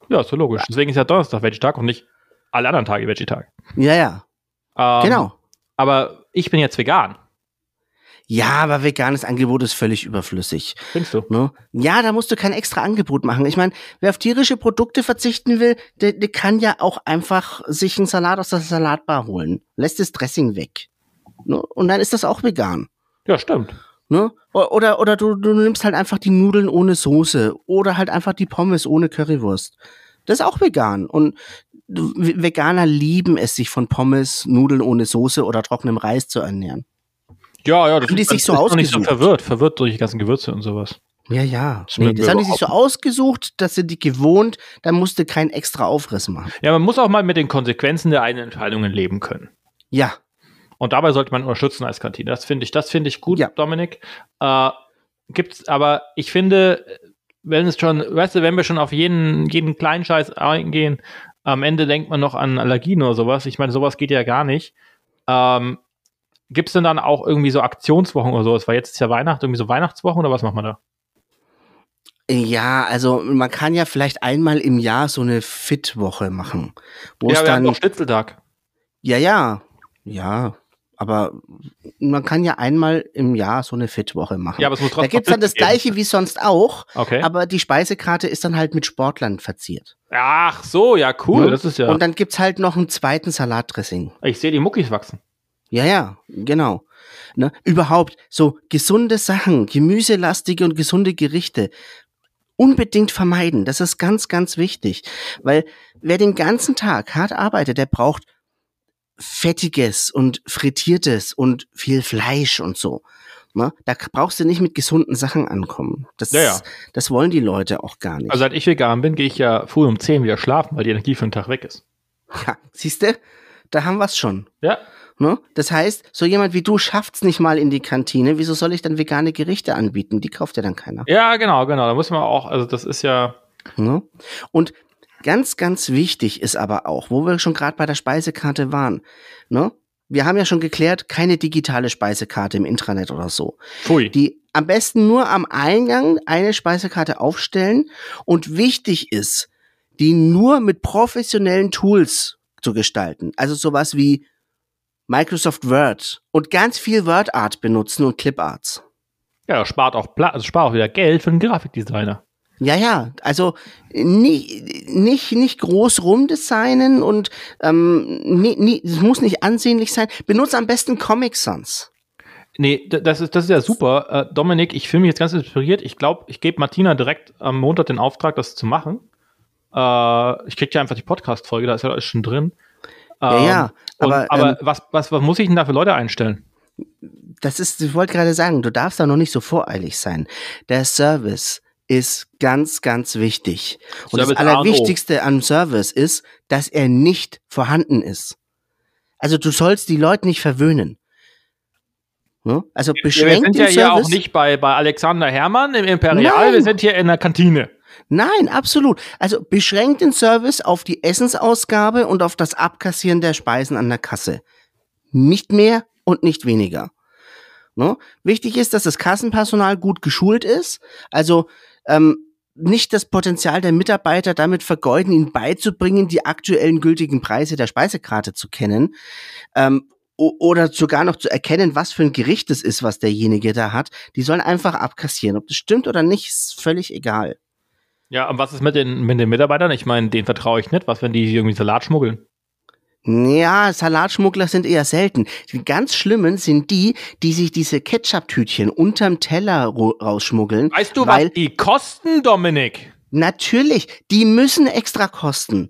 Ja, ist so logisch. Deswegen ist ja Donnerstag Veggie-Tag und nicht alle anderen Tage Veggie-Tag. Ja, ja. Ähm, Genau. Aber ich bin jetzt vegan. Ja, aber veganes Angebot ist völlig überflüssig. Findest du? Ne? Ja, da musst du kein extra Angebot machen. Ich meine, wer auf tierische Produkte verzichten will, der, der kann ja auch einfach sich einen Salat aus der Salatbar holen. Lässt das Dressing weg. Ne? Und dann ist das auch vegan. Ja, stimmt. Ne? Oder, oder du, du nimmst halt einfach die Nudeln ohne Soße. Oder halt einfach die Pommes ohne Currywurst. Das ist auch vegan. Und Veganer lieben es, sich von Pommes, Nudeln ohne Soße oder trockenem Reis zu ernähren. Ja, ja, das Haben die ist, sich so ist noch nicht so ausgesucht? verwirrt, verwirrt durch die ganzen Gewürze und sowas. Ja, ja. Das Nee, das haben die sich so ausgesucht, dass sie die gewohnt, dann musste kein extra Aufriss machen. Ja, man muss auch mal mit den Konsequenzen der eigenen Entscheidungen leben können. Ja, Und dabei sollte man unterstützen als Kantine. Das finde ich, das finde ich gut, Ja. Dominik. Äh, gibt's, aber ich finde, wenn es schon, weißt du, wenn wir schon auf jeden, jeden kleinen Scheiß eingehen, am Ende denkt man noch an Allergien oder sowas. Ich meine, sowas geht ja gar nicht. Ähm, Gibt es denn dann auch irgendwie so Aktionswochen oder sowas? Weil jetzt ist ja Weihnachten, irgendwie so Weihnachtswochen oder was macht man da? ja, also man kann ja vielleicht einmal im Jahr so eine Fit-Woche machen. Wo es ja, wir haben dann, doch Schnitzeltag. ja, ja, ja, aber man kann ja einmal im Jahr so eine Fit-Woche machen. Ja, aber es muss da trotzdem gibt's dann das geben. gleiche wie sonst auch, Okay. aber die Speisekarte ist dann halt mit Sportlern verziert. Ach so, ja, cool. Ne? Das ist ja. Und dann gibt's halt noch einen zweiten Salatdressing. ich sehe die Muckis wachsen. Ja, ja, genau. Ne? Überhaupt so gesunde Sachen, gemüselastige und gesunde Gerichte unbedingt vermeiden. Das ist ganz, ganz wichtig. Weil wer den ganzen Tag hart arbeitet, der braucht fettiges und frittiertes und viel Fleisch und so. Ne? Da brauchst du nicht mit gesunden Sachen ankommen. Das, Ja, ja. das wollen die Leute auch gar nicht. Also seit ich vegan bin, gehe ich ja früh um 10 wieder schlafen, weil die Energie für den Tag weg ist. ja, siehst du, da haben wir's schon. Ja. Ne? Das heißt, so jemand wie du schafft's nicht mal in die Kantine. Wieso soll ich dann vegane Gerichte anbieten? Die kauft ja dann keiner. Ja, genau, genau. Da muss man auch, also das ist ja, Ne? Und ganz, ganz wichtig ist aber auch, wo wir schon gerade bei der Speisekarte waren, ne? Wir haben ja schon geklärt, keine digitale Speisekarte im Intranet oder so. pfui. Die am besten nur am Eingang eine Speisekarte aufstellen und wichtig ist, die nur mit professionellen Tools zu gestalten. Also sowas wie Microsoft Word und ganz viel WordArt benutzen und Cliparts. Ja, das spart auch, Pla also spart auch wieder Geld für den Grafikdesigner. Ja, ja, also nicht, nicht, nicht groß rumdesignen und ähm, nie, nie, es muss nicht ansehnlich sein. Benutze am besten Comic Sans. Nee, das ist, das ist ja super. Äh, Dominik, ich fühle mich jetzt ganz inspiriert. Ich glaube, ich gebe Martina direkt am Montag den Auftrag, das zu machen. Äh, ich krieg ja einfach die Podcast-Folge, da ist ja alles schon drin. Ja, ja, Ähm, und, aber, aber ähm, was, was, was muss ich denn da für Leute einstellen? Das ist, ich wollte gerade sagen, du darfst da noch nicht so voreilig sein. Der Service ist ganz, ganz wichtig. Und Service das. Allerwichtigste am Service ist, dass er nicht vorhanden ist. Also du sollst die Leute nicht verwöhnen. Ne? Also Wir beschränkt sind den ja hier Service. auch nicht bei, bei Alexander Hermann im Imperial, Nein. wir sind hier in der Kantine. Nein, absolut. Also beschränkt den Service auf die Essensausgabe und auf das Abkassieren der Speisen an der Kasse. Nicht mehr und nicht weniger. Ne? Wichtig ist, dass das Kassenpersonal gut geschult ist. Also ähm, nicht das Potenzial der Mitarbeiter damit vergeuden, ihnen beizubringen, die aktuellen gültigen Preise der Speisekarte zu kennen. Ähm, oder sogar noch zu erkennen, was für ein Gericht es ist, was derjenige da hat. Die sollen einfach abkassieren. Ob das stimmt oder nicht, ist völlig egal. Ja, und was ist mit den, mit den Mitarbeitern? Ich meine, denen vertraue ich nicht. Was, wenn die irgendwie Salat schmuggeln? Ja, Salatschmuggler sind eher selten. Die ganz schlimmen sind die, die sich diese Ketchup-Tütchen unterm Teller rausschmuggeln. Weißt du, weil was die kosten, Dominik? natürlich, die müssen extra kosten.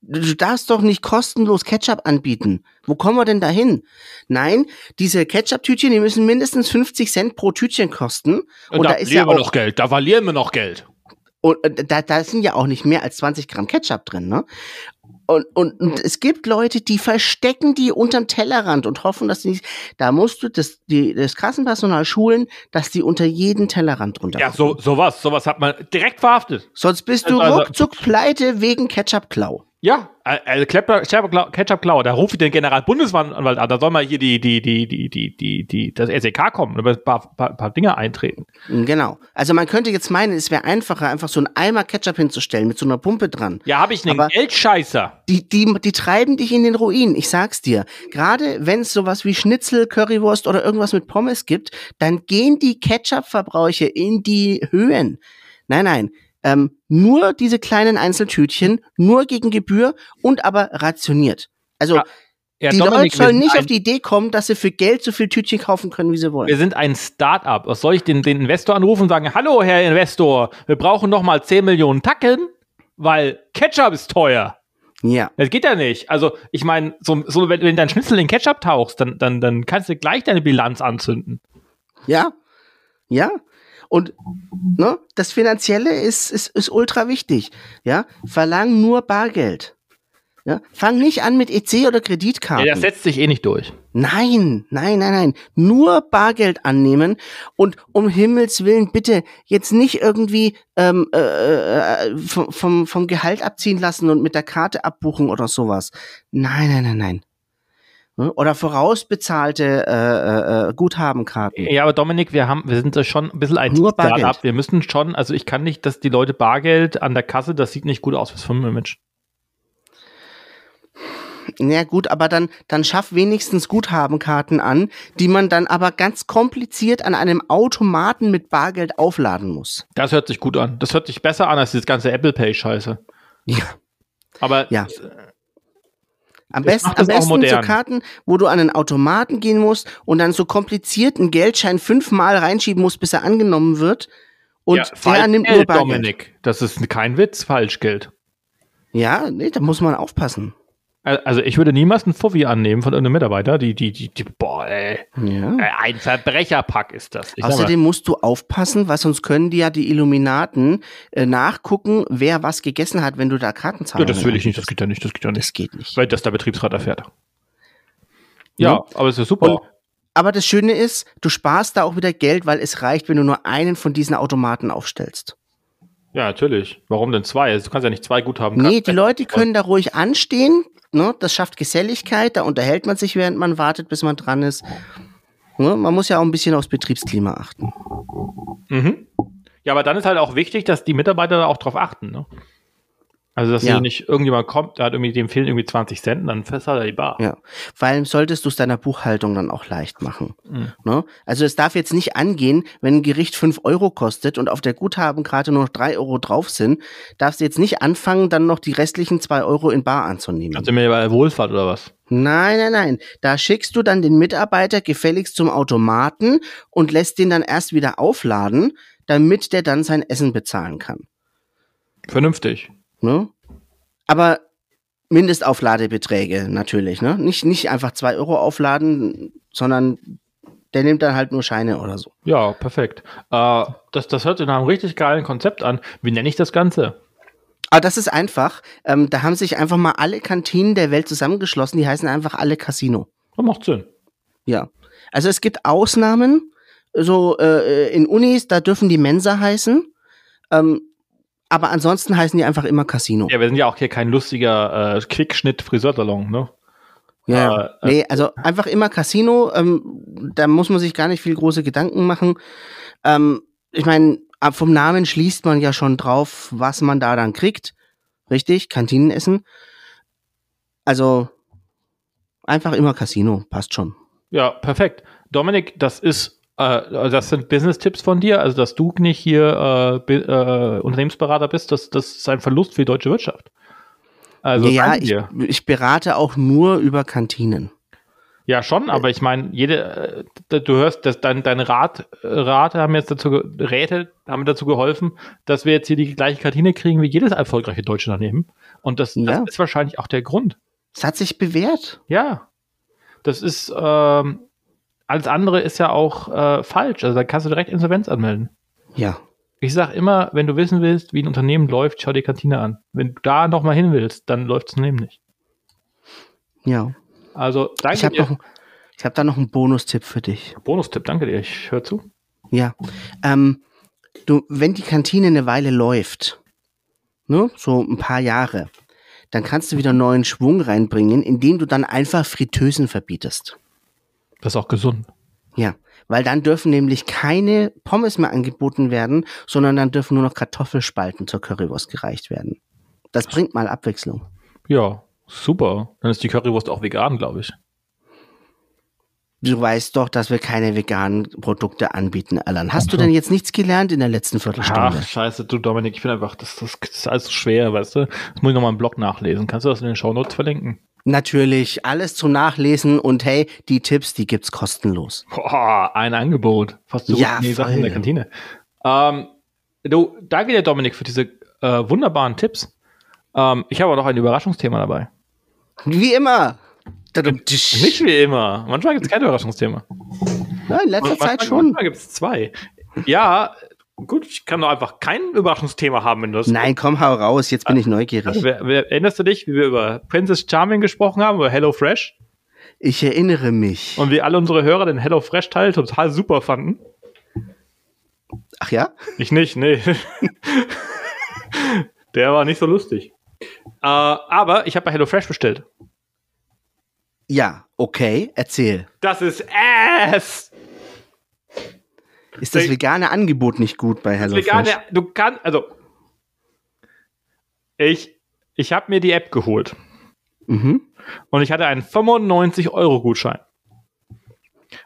Du darfst doch nicht kostenlos Ketchup anbieten. Wo kommen wir denn dahin? Nein, diese Ketchup-Tütchen, die müssen mindestens 50 Cent pro Tütchen kosten. Und, da verlieren ja wir noch Geld, da verlieren wir noch Geld. Und äh, da, da sind ja auch nicht mehr als 20 Gramm Ketchup drin, ne? Und, und, und es gibt Leute, die verstecken die unterm Tellerrand und hoffen, dass sie nicht. Da musst du das, die, das Kassenpersonal schulen, dass die unter jeden Tellerrand drunter. Ja, so sowas, sowas hat man direkt verhaftet. Sonst bist du also, ruckzuck pleite wegen Ketchup-Klau. Ja, also Ketchup-Klau, da rufe ich den Generalbundesanwalt an, da soll mal hier die, die, die, die, die, die, die, das SEK kommen und ein paar, paar, paar Dinge eintreten. Genau. Also man könnte jetzt meinen, es wäre einfacher, einfach so einen Eimer Ketchup hinzustellen mit so einer Pumpe dran. Ja, habe ich einen Aber Geldscheißer. Die, die, die treiben dich in den Ruin, ich sag's dir. Gerade wenn es sowas wie Schnitzel, Currywurst oder irgendwas mit Pommes gibt, dann gehen die Ketchup-Verbräuche in die Höhen. Nein, nein ähm, nur diese kleinen Einzeltütchen, nur gegen Gebühr und aber rationiert. Also ja. Ja, die Dominik, Leute sollen nicht auf die Idee kommen, dass sie für Geld so viel Tütchen kaufen können, wie sie wollen. Wir sind ein Start-up. Was soll ich den, den Investor anrufen und sagen, hallo Herr Investor, wir brauchen noch mal 10 Millionen Tacken, weil Ketchup ist teuer. Ja. Das geht ja nicht. Also, ich meine, so, so, wenn, wenn dein Schnitzel in Ketchup tauchst, dann, dann, dann kannst du gleich deine Bilanz anzünden. Ja. Ja. Und ne, das Finanzielle ist, ist, ist ultra wichtig. Ja, verlang nur Bargeld. Ja, fang nicht an mit EC oder Kreditkarten. Ja, das setzt sich eh nicht durch. Nein, nein, nein, nein. Nur Bargeld annehmen und um Himmels Willen bitte jetzt nicht irgendwie ähm, äh, äh, vom, vom, vom Gehalt abziehen lassen und mit der Karte abbuchen oder sowas. Nein, nein, nein, nein. Ne? Oder vorausbezahlte äh, äh, äh, Guthabenkarten. Ja, aber Dominik, wir haben, wir sind da schon ein bisschen ein Nur Startup. Wir müssen schon, also ich kann nicht, dass die Leute Bargeld an der Kasse, das sieht nicht gut aus fürs Firmenimage. Na gut, aber dann, dann schaff wenigstens Guthabenkarten an, die man dann aber ganz kompliziert an einem Automaten mit Bargeld aufladen muss. Das hört sich gut an. Das hört sich besser an als das ganze Apple Pay Scheiße. Ja. Aber ja. Am besten, am besten so Karten, wo du an einen Automaten gehen musst und dann so komplizierten Geldschein fünfmal reinschieben musst, bis er angenommen wird. Und ja, der nimmt nur Bargeld. Dominik, das ist kein Witz, Falschgeld. Ja, nee, da muss man aufpassen. Also ich würde niemals einen Fuffi annehmen von irgendeinem Mitarbeiter. Die, die, die, die boah, ey. Ja. Ein Verbrecherpack ist das. Ich Außerdem musst du aufpassen, weil sonst können die ja die Illuminaten äh, nachgucken, wer was gegessen hat, wenn du da Kartenzahlungen Ja, das will ich nicht, das geht ja nicht, das geht ja nicht. Das geht nicht. Weil das der Betriebsrat erfährt. Ja, ja. aber es ist super. Und, aber das Schöne ist, du sparst da auch wieder Geld, weil es reicht, wenn du nur einen von diesen Automaten aufstellst. Ja, natürlich. Warum denn zwei? Also, du kannst ja nicht zwei Guthaben. Nee, die Leute können da ruhig anstehen, Ne? Das schafft Geselligkeit, da unterhält man sich, während man wartet, bis man dran ist. Ne? Man muss ja auch ein bisschen aufs Betriebsklima achten. Mhm. Ja, aber dann ist halt auch wichtig, dass die Mitarbeiter da auch drauf achten. Ne? Also, dass ja. nicht irgendjemand kommt, da hat irgendwie, dem fehlen irgendwie 20 Cent, dann festhält er die Bar. Ja. Vor allem solltest du es deiner Buchhaltung dann auch leicht machen. Mhm. Ne? Also, es darf jetzt nicht angehen, wenn ein Gericht 5 Euro kostet und auf der Guthabenkarte nur noch 3 Euro drauf sind, darfst du jetzt nicht anfangen, dann noch die restlichen 2 Euro in Bar anzunehmen. Also mir bei Wohlfahrt oder was? Nein, nein, nein. Da schickst du dann den Mitarbeiter gefälligst zum Automaten und lässt den dann erst wieder aufladen, damit der dann sein Essen bezahlen kann. Vernünftig. Ne? Aber Mindestaufladebeträge natürlich, ne? Nicht, nicht einfach zwei Euro aufladen, sondern der nimmt dann halt nur Scheine oder so. Ja, perfekt. Äh, das, das hört sich nach einem richtig geilen Konzept an. Wie nenne ich das Ganze? Ah, das ist einfach. Ähm, da haben sich einfach mal alle Kantinen der Welt zusammengeschlossen. Die heißen einfach alle Casino. Das macht Sinn. Ja. Also es gibt Ausnahmen. So äh, in Unis, da dürfen die Mensa heißen. Ähm, aber ansonsten heißen die einfach immer Casino. Ja, wir sind ja auch hier kein lustiger äh, Quickschnitt-Friseursalon, ne? Ja, äh, nee, also einfach immer Casino. Ähm, da muss man sich gar nicht viel große Gedanken machen. Ähm, ich meine, vom Namen schließt man ja schon drauf, was man da dann kriegt. Richtig? Kantinenessen. Also einfach immer Casino, passt schon. Ja, perfekt. Dominik, das ist äh, das sind Business-Tipps von dir, also dass du nicht hier äh, äh, Unternehmensberater bist, das, das ist ein Verlust für die deutsche Wirtschaft. Also ja, ich, ich, berate auch nur über Kantinen. Ja, schon, aber ich meine, jede, äh, du hörst, dass dein, deine Rat, Rate haben jetzt dazu, Räte haben dazu geholfen, dass wir jetzt hier die gleiche Kantine kriegen wie jedes erfolgreiche deutsche Unternehmen. Und das, Ja. das ist wahrscheinlich auch der Grund. Es hat sich bewährt. Ja. Das ist, ähm, alles andere ist ja auch äh, falsch. Also da kannst du direkt Insolvenz anmelden. Ja. Ich sag immer, wenn du wissen willst, wie ein Unternehmen läuft, schau dir Kantine an. Wenn du da nochmal hin willst, dann läuft das Unternehmen nicht. Ja. Also, danke Ich habe dir. noch, ich hab da noch einen Bonustipp für dich. Bonustipp, danke dir. Ich höre zu. Ja. Ähm, du, wenn die Kantine eine Weile läuft, ne, so ein paar Jahre, dann kannst du wieder neuen Schwung reinbringen, indem du dann einfach Fritteusen verbietest. Das ist auch gesund. Ja, weil dann dürfen nämlich keine Pommes mehr angeboten werden, sondern dann dürfen nur noch Kartoffelspalten zur Currywurst gereicht werden. Das bringt mal Abwechslung. Ja, super. Dann ist die Currywurst auch vegan, glaube ich. Du weißt doch, dass wir keine veganen Produkte anbieten, Alan. Hast du denn jetzt nichts gelernt in der letzten Viertelstunde? Ach, scheiße, du Dominik, ich bin einfach, das, das, das ist alles so schwer, weißt du? Das muss ich nochmal im Blog nachlesen. Kannst du das in den Shownotes verlinken? Natürlich, alles zum Nachlesen und hey, die Tipps, die gibt's kostenlos. Boah, ein Angebot. Fast so Ja, die Sachen in der Kantine. Ähm, du, danke dir, Dominik, für diese äh, wunderbaren Tipps. Ähm, ich habe auch noch ein Überraschungsthema dabei. Wie immer. Nicht wie immer. Manchmal gibt es kein Überraschungsthema. Ja, in letzter Zeit schon. Manchmal gibt es zwei. Ja, gut, ich kann doch einfach kein Überraschungsthema haben, wenn du das. Nein, komm, hau raus, jetzt bin ich neugierig. Also, erinnerst du dich, wie wir über Princess Charming gesprochen haben, über Hello Fresh? Ich erinnere mich. Und wie alle unsere Hörer den Hello Fresh Teil total super fanden? Ach ja? Ich nicht, nee. Der war nicht so lustig. Äh, aber ich habe bei Hello Fresh bestellt. Ja, okay, erzähl. Das ist Ass! Ist das vegane Angebot nicht gut bei Das HelloFresh? vegane, du kannst, also ich, ich habe mir die App geholt Mhm. und ich hatte einen 95 Euro Gutschein.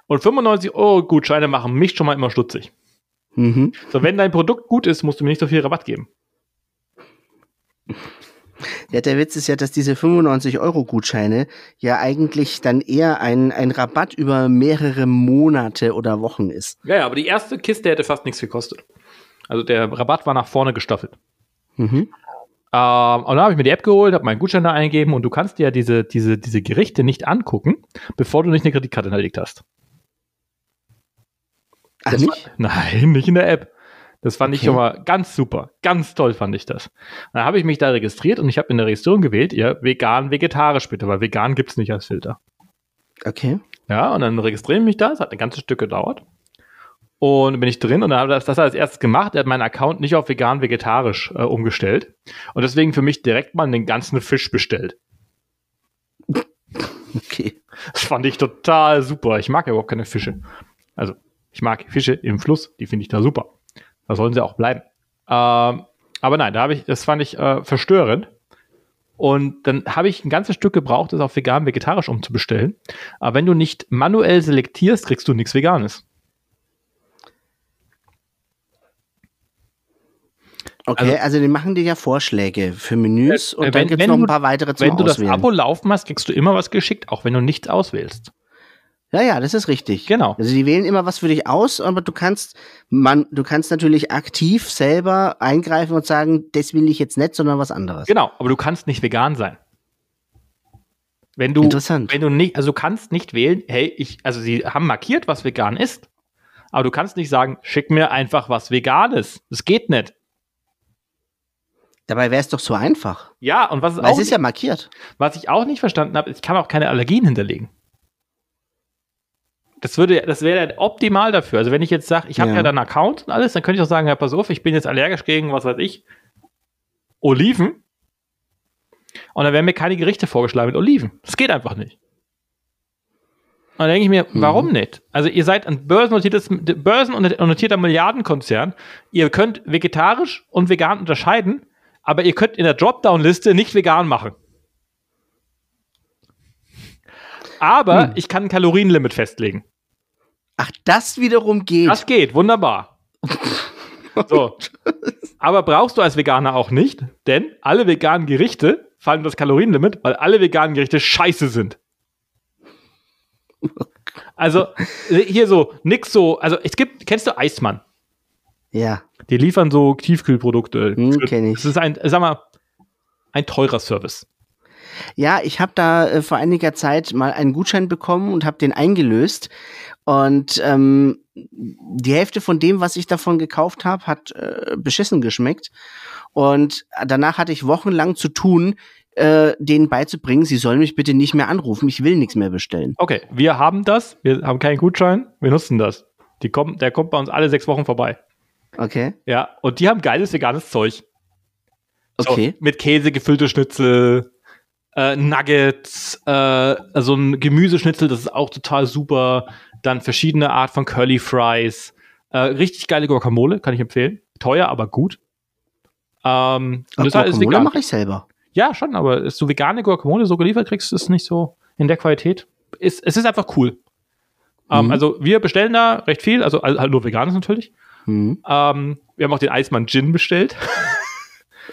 Und 95 Euro Gutscheine machen mich schon mal immer stutzig. Mhm. So, wenn dein Produkt gut ist, musst du mir nicht so viel Rabatt geben. Ja, der Witz ist ja, dass diese 95-Euro-Gutscheine ja eigentlich dann eher ein, ein Rabatt über mehrere Monate oder Wochen ist. Ja, ja, aber die erste Kiste hätte fast nichts gekostet. Also der Rabatt war nach vorne gestaffelt. Mhm. Ähm, und dann habe ich mir die App geholt, habe meinen Gutschein da eingegeben und du kannst dir diese, diese, diese Gerichte nicht angucken, bevor du nicht eine Kreditkarte hinterlegt hast. Ach Das nicht? War, nein, nicht in der App. Das fand ich Okay. schon mal ganz super. Ganz toll fand ich das. Dann habe ich mich da registriert und ich habe in der Registrierung gewählt, ja, vegan, vegetarisch bitte, weil vegan gibt's nicht als Filter. Okay. Ja, und dann registriere ich mich da. Es hat ein ganzes Stück gedauert. Und bin ich drin und dann habe ich das, das als erstes gemacht. Er hat meinen Account nicht auf vegan, vegetarisch äh, umgestellt. Und deswegen für mich direkt mal den ganzen Fisch bestellt. Okay. Das fand ich total super. Ich mag ja überhaupt keine Fische. Also, ich mag Fische im Fluss, die finde ich da super. Da sollen sie auch bleiben. Ähm, aber nein, da habe ich, das fand ich äh, verstörend. Und dann habe ich ein ganzes Stück gebraucht, das auf vegan, vegetarisch umzubestellen. Aber wenn du nicht manuell selektierst, kriegst du nichts Veganes. Okay, also, die machen dir ja Vorschläge für Menüs Äh, und wenn- dann gibt's wenn noch ein du- paar weitere zum Wenn du das Auswählen. Abo laufen hast, kriegst du immer was geschickt, auch wenn du nichts auswählst. Ja, ja, das ist richtig. Genau. Also die wählen immer was für dich aus, aber du kannst, man, du kannst natürlich aktiv selber eingreifen und sagen, das will ich jetzt nicht, sondern was anderes. Genau, aber du kannst nicht vegan sein. Wenn du, Interessant. wenn du nicht, also du kannst nicht wählen, hey, ich, also sie haben markiert, was vegan ist, aber du kannst nicht sagen, schick mir einfach was Veganes. Das geht nicht. Dabei wäre es doch so einfach. Ja, und was, Weil auch es ist nicht, ja markiert. was ich auch nicht verstanden habe, ich kann auch keine Allergien hinterlegen. Das würde, das wäre optimal dafür. Also wenn ich jetzt sage, ich habe Ja. ja. dann einen Account und alles, dann könnte ich auch sagen, ja, pass auf, ich bin jetzt allergisch gegen, was weiß ich, Oliven. Und dann werden mir keine Gerichte vorgeschlagen mit Oliven. Das geht einfach nicht. Und dann denke ich mir, warum nicht? Also ihr seid ein börsennotiertes, börsennotierter Milliardenkonzern. Ihr könnt vegetarisch und vegan unterscheiden, aber ihr könnt in der Dropdown-Liste nicht vegan machen. Aber ich kann ein Kalorienlimit festlegen. Ach, das wiederum geht. Das geht, wunderbar. So. Aber brauchst du als Veganer auch nicht, denn alle veganen Gerichte fallen unter das Kalorienlimit, weil alle veganen Gerichte scheiße sind. Also, hier so, nix so, also es gibt, kennst du Eismann? Ja, Die liefern so Tiefkühlprodukte. Hm, kenn ich. Das ist ein, sag mal, ein teurer Service. ja, ich habe da äh, vor einiger Zeit mal einen Gutschein bekommen und habe den eingelöst. Und ähm, die Hälfte von dem, was ich davon gekauft habe, hat äh, beschissen geschmeckt. Und danach hatte ich wochenlang zu tun, äh, denen beizubringen, sie sollen mich bitte nicht mehr anrufen, ich will nichts mehr bestellen. Okay, wir haben das, wir haben keinen Gutschein, wir nutzen das. Die kommen, der kommt bei uns alle sechs Wochen vorbei. Okay, Ja, und die haben geiles veganes Zeug. okay. So, mit Käse gefüllte Schnitzel, äh, Nuggets, äh, so ein Gemüseschnitzel, das ist auch total super. Dann verschiedene Art von Curly Fries. Äh, richtig geile Guacamole, kann ich empfehlen. Teuer, aber gut. Ähm, Ach, das Guacamole mache ich selber. Ja, schon, aber ist so vegane Guacamole so geliefert kriegst, ist nicht so in der Qualität. Ist, es ist einfach cool. Ähm, Mhm. also wir bestellen da recht viel, also halt nur veganes natürlich. Hm. Ähm, wir haben auch den Eismann Gin bestellt.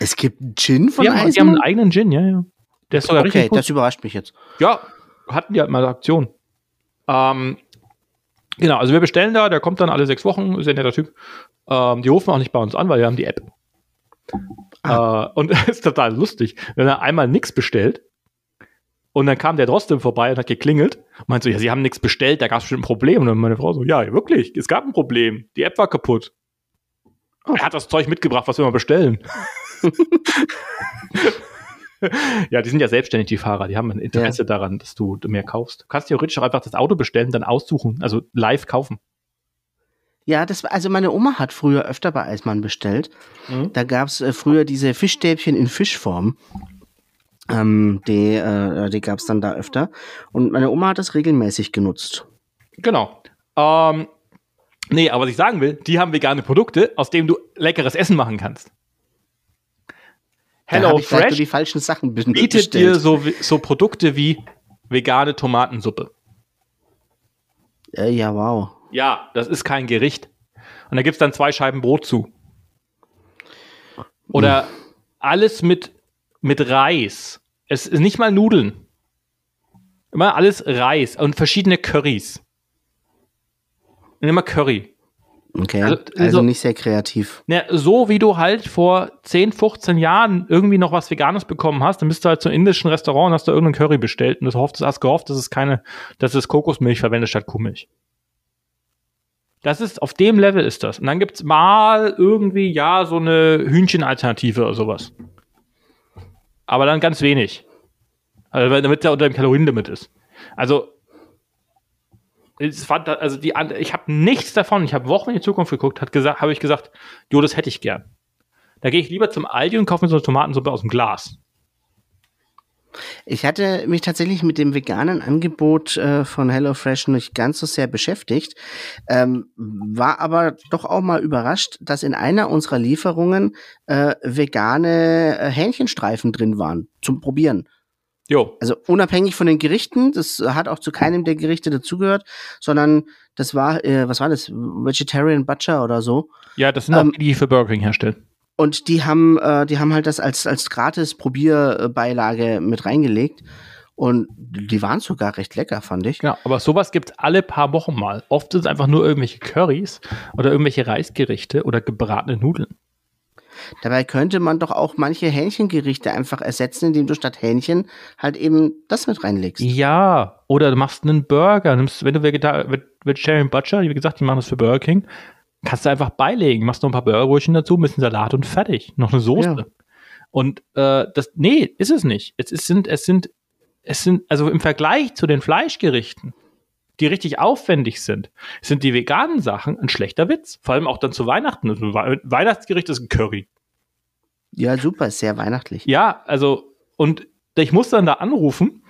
Es gibt einen Gin von Die haben, die haben Eismann? einen eigenen Gin, ja, ja. Der ist sogar Okay, richtig gut. das überrascht mich jetzt. Ja, hatten die halt mal eine Aktion. Ähm, genau, also wir bestellen da, der kommt dann alle sechs Wochen, ist ja ein netter Typ. Ähm, die rufen auch nicht bei uns an, weil wir haben die App. Äh, und es ist total lustig, wenn er einmal nichts bestellt und dann kam der trotzdem vorbei und hat geklingelt und meint so, ja, sie haben nichts bestellt, da gab es bestimmt ein Problem. Und dann meine Frau so, ja, wirklich, es gab ein Problem. Die App war kaputt. Er hat das Zeug mitgebracht, was wir mal bestellen. ja, die sind ja selbstständig, die Fahrer. Die haben ein Interesse daran, dass du mehr kaufst. Du kannst theoretisch auch einfach das Auto bestellen, dann aussuchen, also live kaufen. Ja, das war, also meine Oma hat früher öfter bei Eismann bestellt. Mhm. Da gab's äh, früher diese Fischstäbchen in Fischform. Ähm, die äh, die gab's dann da öfter. Und meine Oma hat das regelmäßig genutzt. Genau. Ähm, nee, aber was ich sagen will, die haben vegane Produkte, aus denen du leckeres Essen machen kannst. Da Hello nur Fresh die falschen Sachen bietet bestellt. dir so, so Produkte wie vegane Tomatensuppe. Äh, ja, wow. Ja, das ist kein Gericht. Und da gibt's dann zwei Scheiben Brot zu. Oder alles mit, mit Reis. Es ist nicht mal Nudeln. Immer alles Reis und verschiedene Currys. Und immer Curry. Okay. Also- Also, nicht sehr kreativ. Na, so wie du halt vor 10, 15 Jahren irgendwie noch was Veganes bekommen hast, dann bist du halt zum indischen Restaurant und hast da irgendeinen Curry bestellt und du hofft, hast gehofft, dass es keine, dass es Kokosmilch verwendet statt Kuhmilch. Das ist, auf dem Level ist das. Und dann gibt's mal irgendwie, ja, so eine Hühnchenalternative oder sowas. Aber dann ganz wenig. Also, damit der unter dem Kalorienlimit ist. Also, es fand, also die, ich habe nichts davon. Ich habe Wochen in die Zukunft geguckt, hat gesagt, habe ich gesagt, jo, das hätte ich gern. Da gehe ich lieber zum Aldi und kaufe mir so eine Tomatensuppe aus dem Glas. Ich hatte mich tatsächlich mit dem veganen Angebot äh, von HelloFresh nicht ganz so sehr beschäftigt, ähm, war aber doch auch mal überrascht, dass in einer unserer Lieferungen äh, vegane äh, Hähnchenstreifen drin waren zum Probieren. Jo, Also unabhängig von den Gerichten, das hat auch zu keinem der Gerichte dazugehört, sondern das war, äh, was war das, Vegetarian Butcher oder so. ja, das sind auch Ähm, die, die für Burger King herstellen. Und die haben, äh, die haben halt das als, als gratis Probierbeilage mit reingelegt. Und die waren sogar recht lecker, fand ich. Genau, aber sowas gibt's alle paar Wochen mal. Oft sind es einfach nur irgendwelche Currys oder irgendwelche Reisgerichte oder gebratene Nudeln. Dabei könnte man doch auch manche Hähnchengerichte einfach ersetzen, indem du statt Hähnchen halt eben das mit reinlegst. Ja, oder du machst einen Burger, nimmst, wenn du Vegeta Vegetarian Butcher, wie gesagt, die machen das für Burger King, kannst du einfach beilegen, machst noch ein paar Burgerbrötchen dazu, ein bisschen Salat und fertig. Noch eine Soße. Ja. Und äh, das, nee, ist es nicht. Es, ist, sind, es sind, es sind, also im Vergleich zu den Fleischgerichten, die richtig aufwendig sind, sind die veganen Sachen ein schlechter Witz. Vor allem auch dann zu Weihnachten. Also We Weihnachtsgericht ist ein Curry. Ja, super, ist sehr weihnachtlich. Ja, also, und ich muss dann da anrufen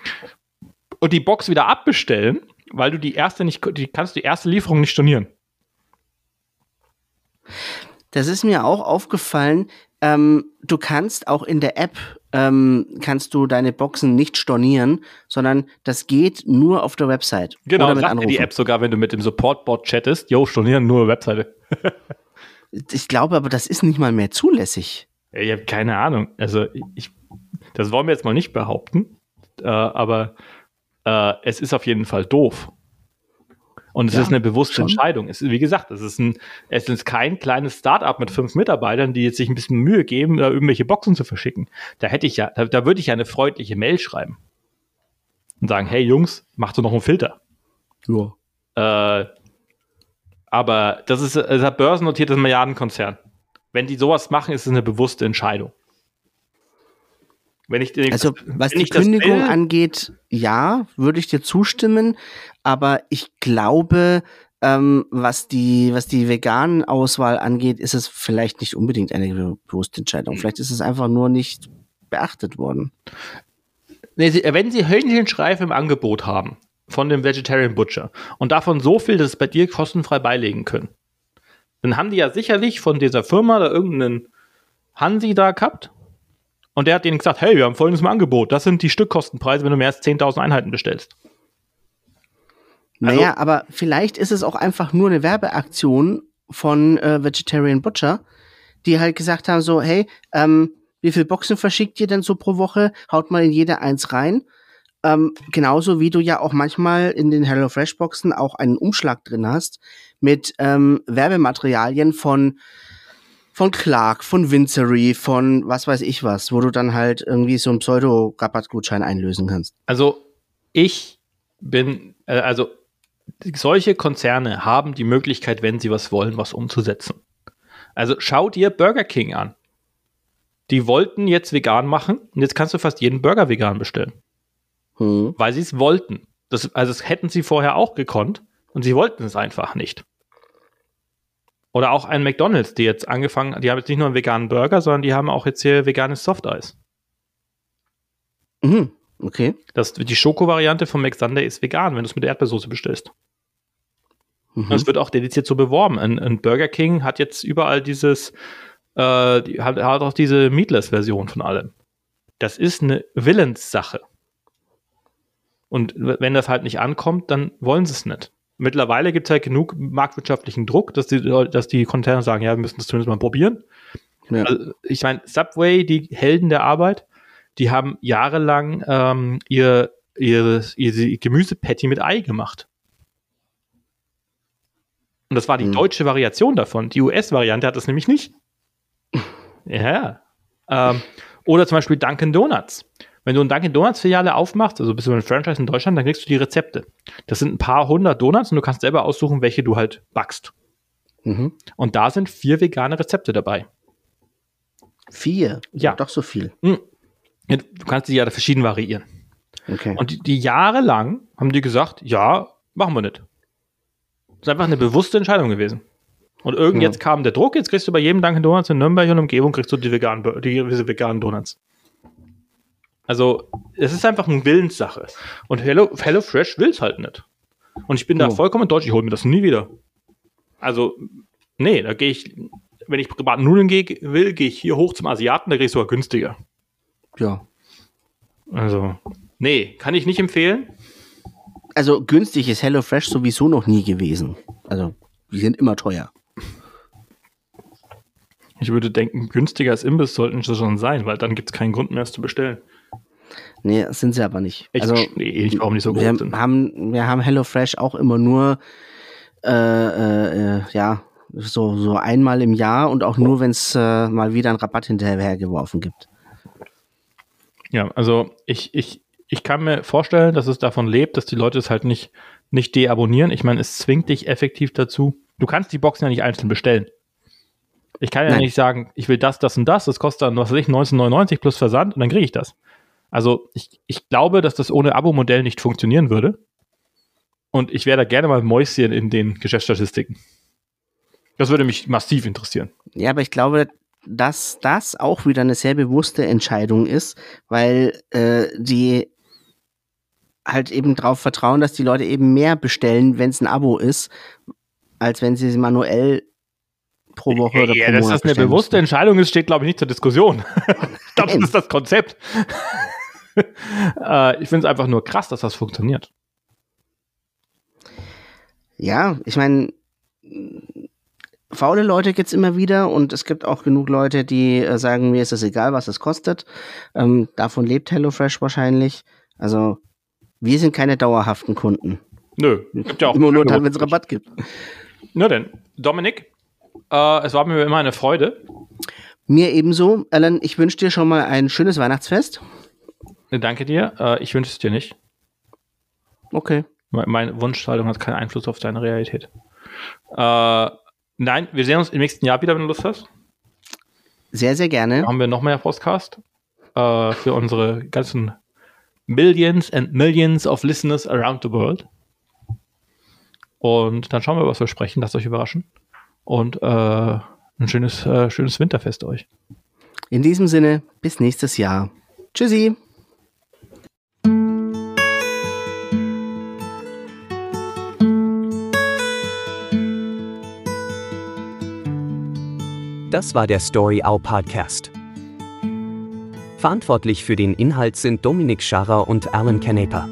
und die Box wieder abbestellen, weil du die erste nicht, die kannst die erste Lieferung nicht stornieren. Das ist mir auch aufgefallen. Ähm, du kannst auch in der App ähm, kannst du deine Boxen nicht stornieren, sondern das geht nur auf der Website Genau, oder mit sagt dir Anrufen. die App sogar, wenn du mit dem Support-Bot chattest, yo, stornieren nur Webseite. Ich glaube aber, das ist nicht mal mehr zulässig. Ich habe keine Ahnung. Also ich, das wollen wir jetzt mal nicht behaupten, äh, aber äh, es ist auf jeden Fall doof. Und es Ja, ist eine bewusste schon. Entscheidung. Es ist, wie gesagt, es ist, ein, es ist kein kleines Start-up mit fünf Mitarbeitern, die jetzt sich ein bisschen Mühe geben, da irgendwelche Boxen zu verschicken. Da hätte ich ja, da, da würde ich ja eine freundliche Mail schreiben. Und sagen, hey Jungs, macht doch noch einen Filter. Ja. Äh, aber das ist, es hat börsennotiertes Milliardenkonzern. Wenn die sowas machen, ist es eine bewusste Entscheidung. Wenn ich den, Also, was die das Kündigung will- angeht, ja, würde ich dir zustimmen. Aber ich glaube, ähm, was die, was die veganen Auswahl angeht, ist es vielleicht nicht unbedingt eine be- bewusste Entscheidung. Hm. Vielleicht ist es einfach nur nicht beachtet worden. Nee, sie, wenn sie Hühnchenstreifen im Angebot haben von dem Vegetarian Butcher und davon so viel, dass es bei dir kostenfrei beilegen können, dann haben die ja sicherlich von dieser Firma da irgendeinen Hansi da gehabt und der hat denen gesagt, hey, wir haben folgendes im Angebot. Das sind die Stückkostenpreise, wenn du mehr als 10.000 Einheiten bestellst. Also- Naja, aber vielleicht ist es auch einfach nur eine Werbeaktion von äh, Vegetarian Butcher, die halt gesagt haben so, hey, ähm, wie viel Boxen verschickt ihr denn so pro Woche? Haut mal in jede eins rein. Ähm, genauso wie du ja auch manchmal in den HelloFresh Boxen auch einen Umschlag drin hast mit ähm, Werbematerialien von von Clark, von Vincery, von was weiß ich was, wo du dann halt irgendwie so einen Pseudo-Rabattgutschein einlösen kannst. Also ich bin, äh, also solche Konzerne haben die Möglichkeit, wenn sie was wollen, was umzusetzen. Also schau dir Burger King an. Die wollten jetzt vegan machen und jetzt kannst du fast jeden Burger vegan bestellen, Hm. weil sie es wollten. Das, also das hätten sie vorher auch gekonnt und sie wollten es einfach nicht. Oder auch ein McDonald's, die jetzt angefangen, die haben jetzt nicht nur einen veganen Burger, sondern die haben auch jetzt hier veganes Softeis. Mhm. Okay. Das, die Schoko-Variante von McSunday ist vegan, wenn du es mit Erdbeersoße bestellst. Mhm. Und es wird auch dediziert so beworben. Ein, ein Burger King hat jetzt überall dieses, äh, die, hat, hat auch diese Meatless-Version von allem. Das ist eine Willenssache. Und wenn das halt nicht ankommt, dann wollen sie es nicht. Mittlerweile gibt es halt genug marktwirtschaftlichen Druck, dass die, dass die Container sagen, ja, wir müssen das zumindest mal probieren. Ja. Also, ich meine, Subway, die Helden der Arbeit, die haben jahrelang ähm, ihr, ihr, ihr Gemüsepatty mit Ei gemacht. Und das war die Hm. deutsche Variation davon. Die US-Variante hat das nämlich nicht. Ja. Ähm, oder zum Beispiel Dunkin' Donuts. Wenn du eine Dunkin' Donuts-Filiale aufmachst, also bist du ein Franchise in Deutschland, dann kriegst du die Rezepte. Das sind ein paar hundert Donuts und du kannst selber aussuchen, welche du halt backst. Mhm. Und da sind vier vegane Rezepte dabei. Vier. Ja. Doch so viel. Ja, Du kannst die ja verschieden variieren. Okay. Und die, die jahrelang haben die gesagt, ja, machen wir nicht. Das ist einfach eine bewusste Entscheidung gewesen. Und irgend Ja. jetzt kam der Druck, jetzt kriegst du bei jedem Dunkin' Donuts in Nürnberg und Umgebung kriegst du die veganen, die, diese veganen Donuts. Also, es ist einfach eine Willenssache. Und Hello, Hello Fresh will es halt nicht. Und ich bin da Oh. vollkommen deutsch, ich hole mir das nie wieder. Also, nee, da gehe ich, wenn ich privat Nudeln gehe, will, gehe ich hier hoch zum Asiaten, da kriege ich sogar günstiger. ja. Also, nee, kann ich nicht empfehlen. Also günstig ist HelloFresh sowieso noch nie gewesen. Also, die sind immer teuer. Ich würde denken, günstiger als Imbiss sollten sie schon sein, weil dann gibt es keinen Grund mehr, es zu bestellen. Nee, das sind sie aber nicht. Ich also, verstehe nicht, warum die so wir groß sind. haben, wir haben HelloFresh auch immer nur, äh, äh, ja, so, so einmal im Jahr und auch nur, wenn es äh, mal wieder einen Rabatt hinterhergeworfen gibt. Ja, also ich, ich, ich kann mir vorstellen, dass es davon lebt, dass die Leute es halt nicht, nicht deabonnieren. Ich meine, es zwingt dich effektiv dazu. Du kannst die Boxen ja nicht einzeln bestellen. Ich kann ja Nein. nicht sagen, ich will das, das und das, das kostet dann, was weiß ich, 19,99 plus Versand und dann kriege ich das. Also ich, ich glaube, dass das ohne Abo-Modell nicht funktionieren würde. Und ich wäre da gerne mal Mäuschen in den Geschäftsstatistiken. Das würde mich massiv interessieren. Ja, aber ich glaube, dass das auch wieder eine sehr bewusste Entscheidung ist, weil äh, die halt eben darauf vertrauen, dass die Leute eben mehr bestellen, wenn es ein Abo ist, als wenn sie es manuell pro Woche oder ja, pro dass Monat das eine bewusste müssen. Entscheidung ist, steht, glaube ich, nicht zur Diskussion. ich glaube, das ist das Konzept. äh, ich finde es einfach nur krass, dass das funktioniert. Ja, ich meine, faule Leute gibt's immer wieder und es gibt auch genug Leute, die äh, sagen, mir ist es egal, was es kostet. Ähm, davon lebt HelloFresh wahrscheinlich. Also wir sind keine dauerhaften Kunden. Nö, gibt ja auch. Immer nur dann, wenn es Rabatt gibt. Na denn, Dominik, äh, es war mir immer eine Freude. Mir ebenso. Alan, ich wünsche dir schon mal ein schönes Weihnachtsfest. Danke dir. Äh, ich wünsche es dir nicht. Okay. Meine Wunschhaltung hat keinen Einfluss auf deine Realität. Äh, nein, wir sehen uns im nächsten Jahr wieder, wenn du Lust hast. Sehr, sehr gerne. Da haben wir noch mehr Podcast äh, für unsere ganzen Millions and Millions of Listeners around the world. Und dann schauen wir, was wir sprechen. Lasst euch überraschen. Und äh, ein schönes, äh, schönes Winterfest euch. In diesem Sinne, bis nächstes Jahr. Tschüssi. Das war der Story Hour Podcast. Verantwortlich für den Inhalt sind Dominik Scharrer und Alan Canepa.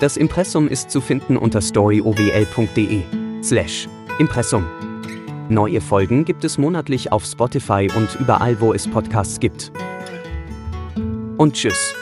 Das Impressum ist zu finden unter storyowl.de slash Impressum. Neue Folgen gibt es monatlich auf Spotify und überall, wo es Podcasts gibt. Und tschüss.